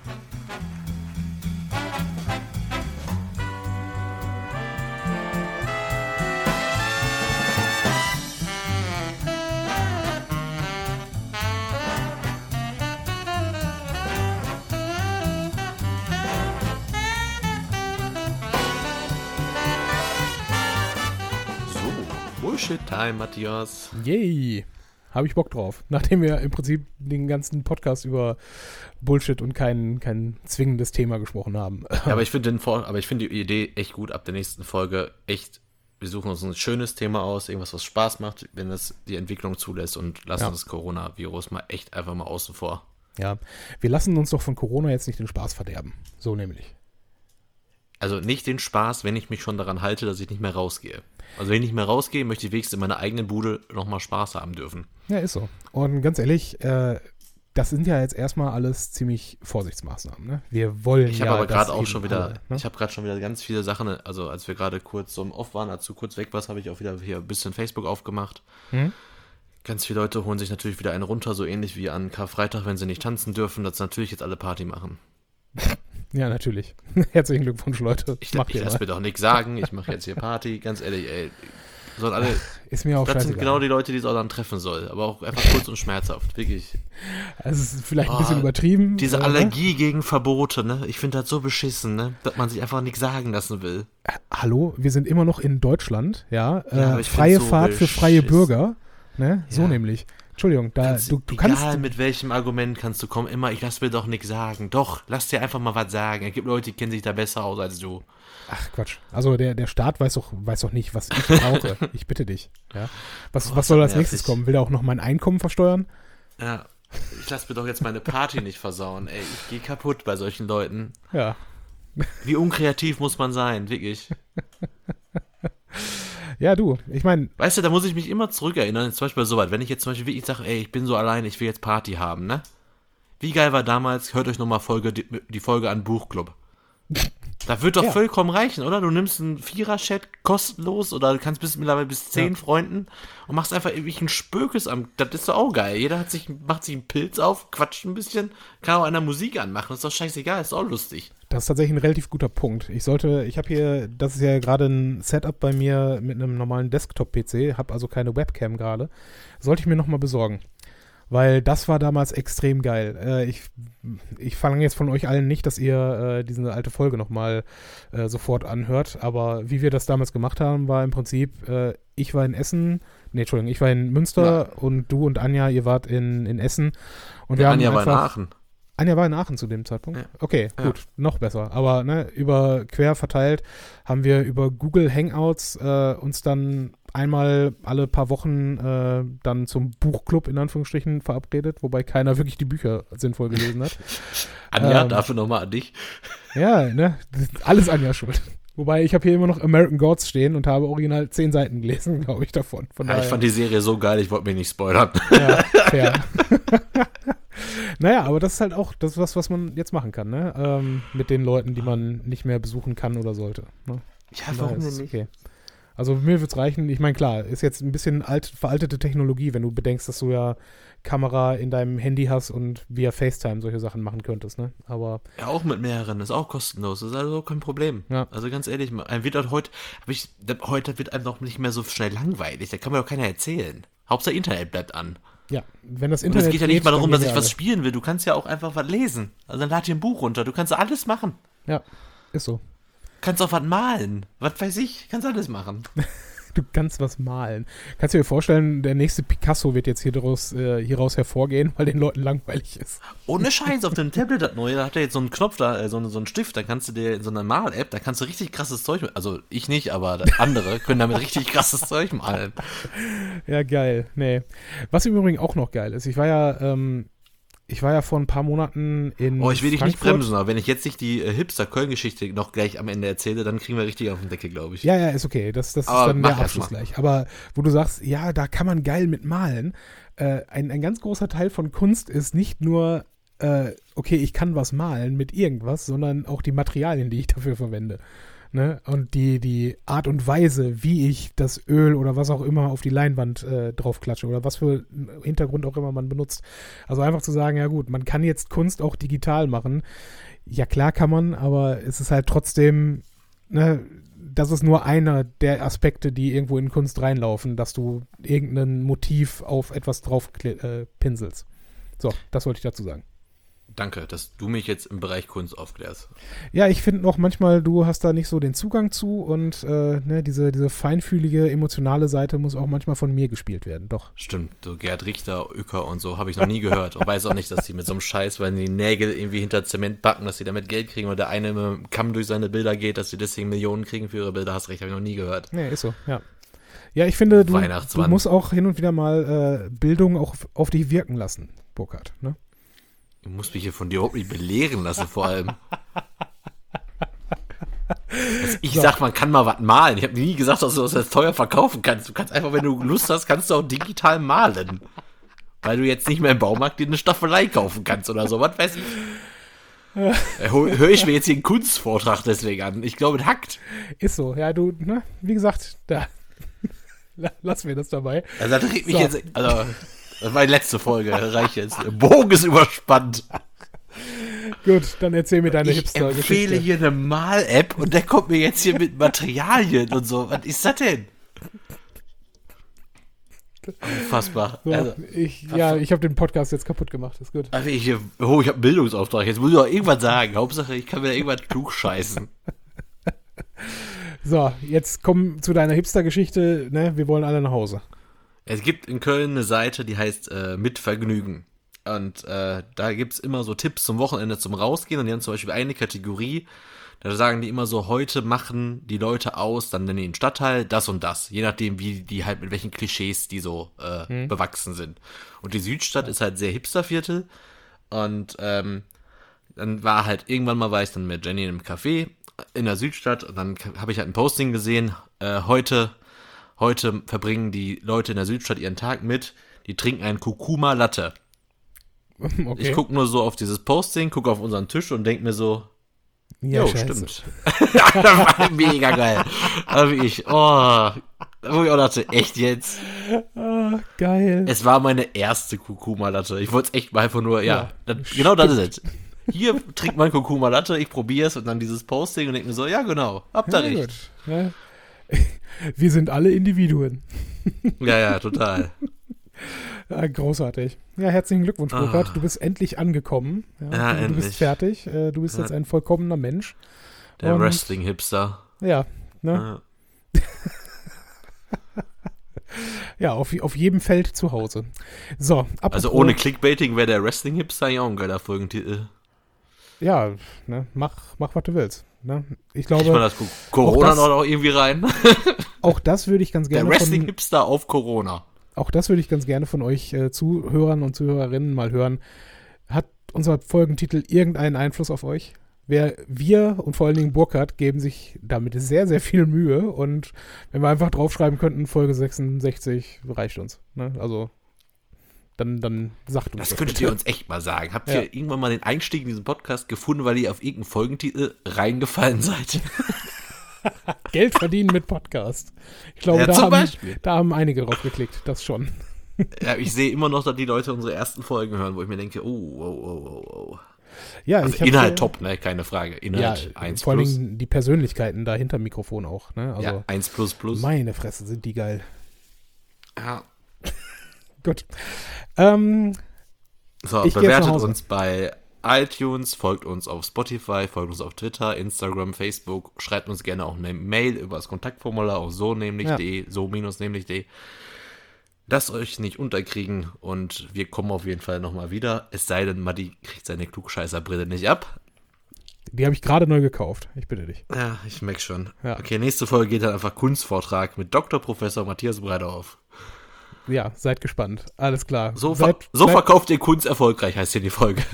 Bullshit-Time, Matthias. Yay. Habe ich Bock drauf. Nachdem wir im Prinzip den ganzen Podcast über Bullshit und kein, kein zwingendes Thema gesprochen haben. Ja, aber ich finde finde die Idee echt gut ab der nächsten Folge. Echt, wir suchen uns ein schönes Thema aus, irgendwas, was Spaß macht, wenn es die Entwicklung zulässt und lassen Ja. das Coronavirus mal echt einfach mal außen vor. Ja, wir lassen uns doch von Corona jetzt nicht den Spaß verderben. So nämlich. Also nicht den Spaß, wenn ich mich schon daran halte, dass ich nicht mehr rausgehe. Also wenn ich nicht mehr rausgehe, möchte ich wenigstens in meiner eigenen Bude nochmal Spaß haben dürfen. Ja, ist so. Und ganz ehrlich, äh, das sind ja jetzt erstmal alles ziemlich Vorsichtsmaßnahmen. Ne? Wir wollen Ich ja. habe aber gerade auch schon wieder, alle, ne? ich habe gerade schon wieder ganz viele Sachen, also als wir gerade kurz so im Off waren, als du kurz weg warst, habe ich auch wieder hier ein bisschen Facebook aufgemacht. Hm? Ganz viele Leute holen sich natürlich wieder einen runter, so ähnlich wie an Karfreitag, wenn sie nicht tanzen dürfen, dass natürlich jetzt alle Party machen. <laughs> Ja, natürlich. <laughs> Herzlichen Glückwunsch, Leute. Ich, Macht ich mal. mir doch nichts sagen, ich mache jetzt hier Party, ganz ehrlich, ey. Sollen alle, Ist mir auch das sind genau die Leute, die es auch dann treffen soll, aber auch einfach kurz und schmerzhaft, wirklich. Also es ist vielleicht ein Oh, bisschen übertrieben. Diese äh, ne? Allergie gegen Verbote, ne? Ich finde das so beschissen, ne? Dass man sich einfach nichts sagen lassen will. Hallo, wir sind immer noch in Deutschland, ja. Ja, äh, freie so Fahrt für freie beschissen. Bürger. Ne? So Ja. nämlich. Entschuldigung, da, Kannst, du, du egal kannst. mit welchem Argument kannst du kommen, immer, ich lass mir doch nichts sagen. Doch, lass dir einfach mal was sagen. Es gibt Leute, die kennen sich da besser aus als du. Ach Quatsch. Also der, der Staat weiß doch, weiß doch nicht, was ich brauche. <laughs> ich bitte dich. Ja. Was, Oh, was soll als nächstes kommen? Will er auch noch mein Einkommen versteuern? Ja, ich lass mir doch jetzt meine Party nicht versauen, ey. Ich gehe kaputt bei solchen Leuten. Ja. Wie unkreativ muss man sein, wirklich. <laughs> Ja, du. Ich meine, Weißt du, da muss ich mich immer zurückerinnern, zum Beispiel so weit, wenn ich jetzt zum Beispiel wirklich sage, ey, ich bin so allein, ich will jetzt Party haben, ne? Wie geil war damals, hört euch nochmal Folge, die, die Folge an Buchclub. <laughs> Da wird doch Ja. vollkommen reichen, oder? Du nimmst einen Vierer-Chat kostenlos oder du kannst bis mittlerweile bis zehn Ja. Freunden und machst einfach irgendwie einen Spökes am. Das ist doch auch geil. Jeder hat sich, macht sich einen Pilz auf, quatscht ein bisschen, kann auch einer Musik anmachen. ist doch scheißegal, ist auch lustig. Das ist tatsächlich ein relativ guter Punkt. Ich sollte, ich habe hier, das ist ja gerade ein Setup bei mir mit einem normalen Desktop-PC, habe also keine Webcam gerade. Sollte ich mir nochmal besorgen. Weil das war damals extrem geil. Äh, ich ich verlange jetzt von euch allen nicht, dass ihr äh, diese alte Folge nochmal äh, sofort anhört, aber wie wir das damals gemacht haben, war im Prinzip, äh, ich war in Essen, nee, Entschuldigung, ich war in Münster und du und Anja, ihr wart in, in Essen. Und wir Anja haben war in einfach, Aachen. Anja war in Aachen zu dem Zeitpunkt? Ja. Okay, Ja. gut, noch besser. Aber ne, über quer verteilt haben wir über Google Hangouts äh, uns dann einmal alle paar Wochen äh, dann zum Buchclub in Anführungsstrichen verabredet, wobei keiner wirklich die Bücher sinnvoll gelesen hat. <laughs> Anja, ähm, dafür nochmal an dich. Ja, ne? Alles Anja schuld. Wobei ich habe hier immer noch American Gods stehen und habe original zehn Seiten gelesen, glaube ich, davon. Von ja, ich fand die Serie so geil, ich wollte mich nicht spoilern. Ja, fair. <laughs> <laughs> naja, aber das ist halt auch das, was, was man jetzt machen kann, ne? Ähm, mit den Leuten, die man nicht mehr besuchen kann oder sollte. Ne? Ja, warum denn nicht? Okay. Also mir wird es reichen. Ich meine, klar, ist jetzt ein bisschen alt, veraltete Technologie, wenn du bedenkst, dass du ja Kamera in deinem Handy hast und via FaceTime solche Sachen machen könntest, ne? Aber. Ja, auch mit mehreren, ist auch kostenlos, ist also kein Problem. Ja. Also ganz ehrlich, ein wird halt heute, ich, heute wird einem doch nicht mehr so schnell langweilig, da kann mir doch keiner erzählen. Hauptsache Internet bleibt an. Ja, wenn das Internet. Und es geht ja nicht mal darum, dass ich was spielen will. Du kannst ja auch einfach was lesen. Also dann lad dir ein Buch runter. Du kannst alles machen. Ja, ist so. Kannst auch was malen. Was weiß ich. Kannst alles machen. <laughs> <laughs> du kannst was malen. Kannst du dir vorstellen, der nächste Picasso wird jetzt hier daraus, äh, hieraus hervorgehen, weil den Leuten langweilig ist. Ohne <laughs> Scheiß, auf dem Tablet das neue, da hat er jetzt so einen Knopf da, äh, so, so einen Stift, da kannst du dir in so einer Mal-App, da kannst du richtig krasses Zeug, also ich nicht, aber andere <laughs> können damit richtig krasses Zeug malen. Ja, geil. Nee. Was im Übrigen auch noch geil ist, ich war ja ähm, ich war ja vor ein paar Monaten in. Oh, ich will dich nicht bremsen, aber wenn ich jetzt nicht die äh, Hipster-Köln-Geschichte noch gleich am Ende erzähle, dann kriegen wir richtig auf den Deckel, glaube ich. Ja, ja, ist okay. Das, das ist dann der Abschluss gleich. Aber wo du sagst, ja, da kann man geil mit malen. Äh, ein, ein ganz großer Teil von Kunst ist nicht nur, äh, okay, ich kann was malen mit irgendwas, sondern auch die Materialien, die ich dafür verwende. Ne? Und die, die Art und Weise, wie ich das Öl oder was auch immer auf die Leinwand äh, draufklatsche oder was für Hintergrund auch immer man benutzt. Also einfach zu sagen, ja gut, man kann jetzt Kunst auch digital machen. Ja, klar kann man, aber es ist halt trotzdem, ne, das ist nur einer der Aspekte, die irgendwo in Kunst reinlaufen, dass du irgendein Motiv auf etwas drauf äh, pinselst. So, das wollte ich dazu sagen. Danke, dass du mich jetzt im Bereich Kunst aufklärst. Ja, ich finde noch manchmal, du hast da nicht so den Zugang zu und äh, ne, diese, diese feinfühlige, emotionale Seite muss auch manchmal von mir gespielt werden, doch. Stimmt, so Gerd Richter, Uecker und so habe ich noch nie gehört und weiß auch nicht, dass die mit so einem Scheiß, weil die Nägel irgendwie hinter Zement backen, dass sie damit Geld kriegen oder der eine mit dem Kamm durch seine Bilder geht, dass sie deswegen Millionen kriegen für ihre Bilder. Hast recht, habe ich noch nie gehört. Nee, ist so, ja. Ja, ich finde, du, du musst auch hin und wieder mal äh, Bildung auch auf dich wirken lassen, Burkhard, ne? Du musst mich hier von dir überhaupt nicht belehren lassen, vor allem. Also ich so. sag, man kann mal was malen. Ich habe nie gesagt, dass du das teuer verkaufen kannst. Du kannst einfach, wenn du Lust hast, kannst du auch digital malen. Weil du jetzt nicht mehr im Baumarkt dir eine Staffelei kaufen kannst oder so. Was weiß ich. Äh, Höre ich mir jetzt hier einen Kunstvortrag deswegen an. Ich glaube, es hackt. Ist so. Ja, du, ne, wie gesagt, da. <laughs> Lass mir das dabei. Also, das regt mich so. jetzt. Also, das war die letzte Folge, reicht jetzt. Der Bogen ist überspannt. Gut, dann erzähl mir deine Hipster-Geschichte. Ich empfehle hier eine Mal-App und der kommt mir jetzt hier mit Materialien und so. Was ist das denn? Unfassbar. So, also, ich, ja, ich habe den Podcast jetzt kaputt gemacht, ist gut. Also ich, oh, ich habe einen Bildungsauftrag. Jetzt muss ich doch irgendwas sagen. Hauptsache, ich kann mir da irgendwas klug scheißen. So, jetzt komm zu deiner Hipster-Geschichte. Ne? Wir wollen alle nach Hause. Es gibt in Köln eine Seite, die heißt äh, Mit Vergnügen. Und äh, da gibt es immer so Tipps zum Wochenende zum Rausgehen. Und die haben zum Beispiel eine Kategorie, da sagen die immer so, heute machen die Leute aus, dann in den Stadtteil das und das. Je nachdem, wie die halt mit welchen Klischees die so äh, hm. bewachsen sind. Und die Südstadt ja. ist halt sehr Hipsterviertel. Und ähm, dann war halt, irgendwann mal war ich dann mit Jenny in einem Café in der Südstadt und dann habe ich halt ein Posting gesehen, äh, heute Heute verbringen die Leute in der Südstadt ihren Tag mit, die trinken einen Kurkuma Latte. <laughs> Okay. Ich gucke nur so auf dieses Posting, gucke auf unseren Tisch und denke mir so, ja, jo, stimmt. <laughs> mega geil. Da wie ich, oh, wo ich auch dachte, echt jetzt? Oh, geil. Es war meine erste Kurkuma-Latte. Ich wollte es echt mal einfach nur, ja, ja das, genau das ist es. Hier trinkt man Kurkuma Latte, ich probiere es und dann dieses Posting und denke mir so, ja genau, habt ihr ja, recht. Ja. <laughs> Wir sind alle Individuen. <laughs> Ja, ja, total. Ja, <laughs> großartig. Ja, herzlichen Glückwunsch, Burkhard. Ah. Du bist endlich angekommen. Ja, ja du, endlich. Bist fertig. Äh, du bist ja. jetzt ein vollkommener Mensch. Der Wrestling-Hipster. Ja, ne? ja, auf, auf jedem Feld zu Hause. So, Also ohne Clickbaiting wäre der Wrestling-Hipster ja auch ein geiler Folgentitel. ja, ne, mach, mach, was du willst. Ne? Ich glaube, das Corona das- noch irgendwie rein? <laughs> auch das würde ich ganz Der gerne von, Wrestling-Hipster auf Corona. auch das würde ich ganz gerne von euch äh, Zuhörern und Zuhörerinnen mal hören. Hat unser Folgentitel irgendeinen Einfluss auf euch? Wer, wir und vor allen Dingen Burkhardt geben sich damit sehr, sehr viel Mühe und wenn wir einfach draufschreiben könnten, Folge 66 reicht uns. Ne? Also dann, dann sagt uns Das könntet bitte. ihr uns echt mal sagen. Habt Ja. ihr irgendwann mal den Einstieg in diesen Podcast gefunden, weil ihr auf irgendeinen Folgentitel reingefallen seid? <laughs> Geld verdienen mit Podcast. Ich glaube, Ja, da, haben, Beispiel. da haben einige drauf geklickt, das schon. Ja, ich sehe immer noch, dass die Leute unsere ersten Folgen hören, wo ich mir denke, oh, oh, oh, oh, oh. Ja, Also Inhalt äh, top, ne? Keine Frage. Ja, Inhalt 1 vor plus. Dingen die Persönlichkeiten da hinter Mikrofon auch. Ne? Also, ja, 1 plus plus. meine Fresse, sind die geil. Ja. <laughs> Gut. Ähm, So, bewertet uns bei iTunes, folgt uns auf Spotify, folgt uns auf Twitter, Instagram, Facebook, schreibt uns gerne auch eine Mail über das Kontaktformular auf so nämlich Ja. de, so minus nämlich de. Lasst euch nicht unterkriegen und wir kommen auf jeden Fall nochmal wieder. Es sei denn, Matti kriegt seine Klugscheißerbrille nicht ab. die habe ich gerade neu gekauft. Ich bitte dich. Ja, ich merke schon. Ja. Okay, nächste Folge geht dann einfach Kunstvortrag mit Dr. Professor Matthias Breidorf. Ja, seid gespannt. Alles klar. So, ver seid, so bleibt- verkauft ihr Kunst erfolgreich, heißt hier die Folge. <laughs>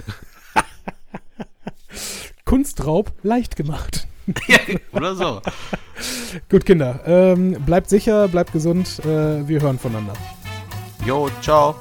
Kunstraub leicht gemacht. <laughs> ja, oder so. <laughs> Gut, Kinder. Ähm, bleibt sicher, bleibt gesund. Äh, wir hören voneinander. Jo, ciao.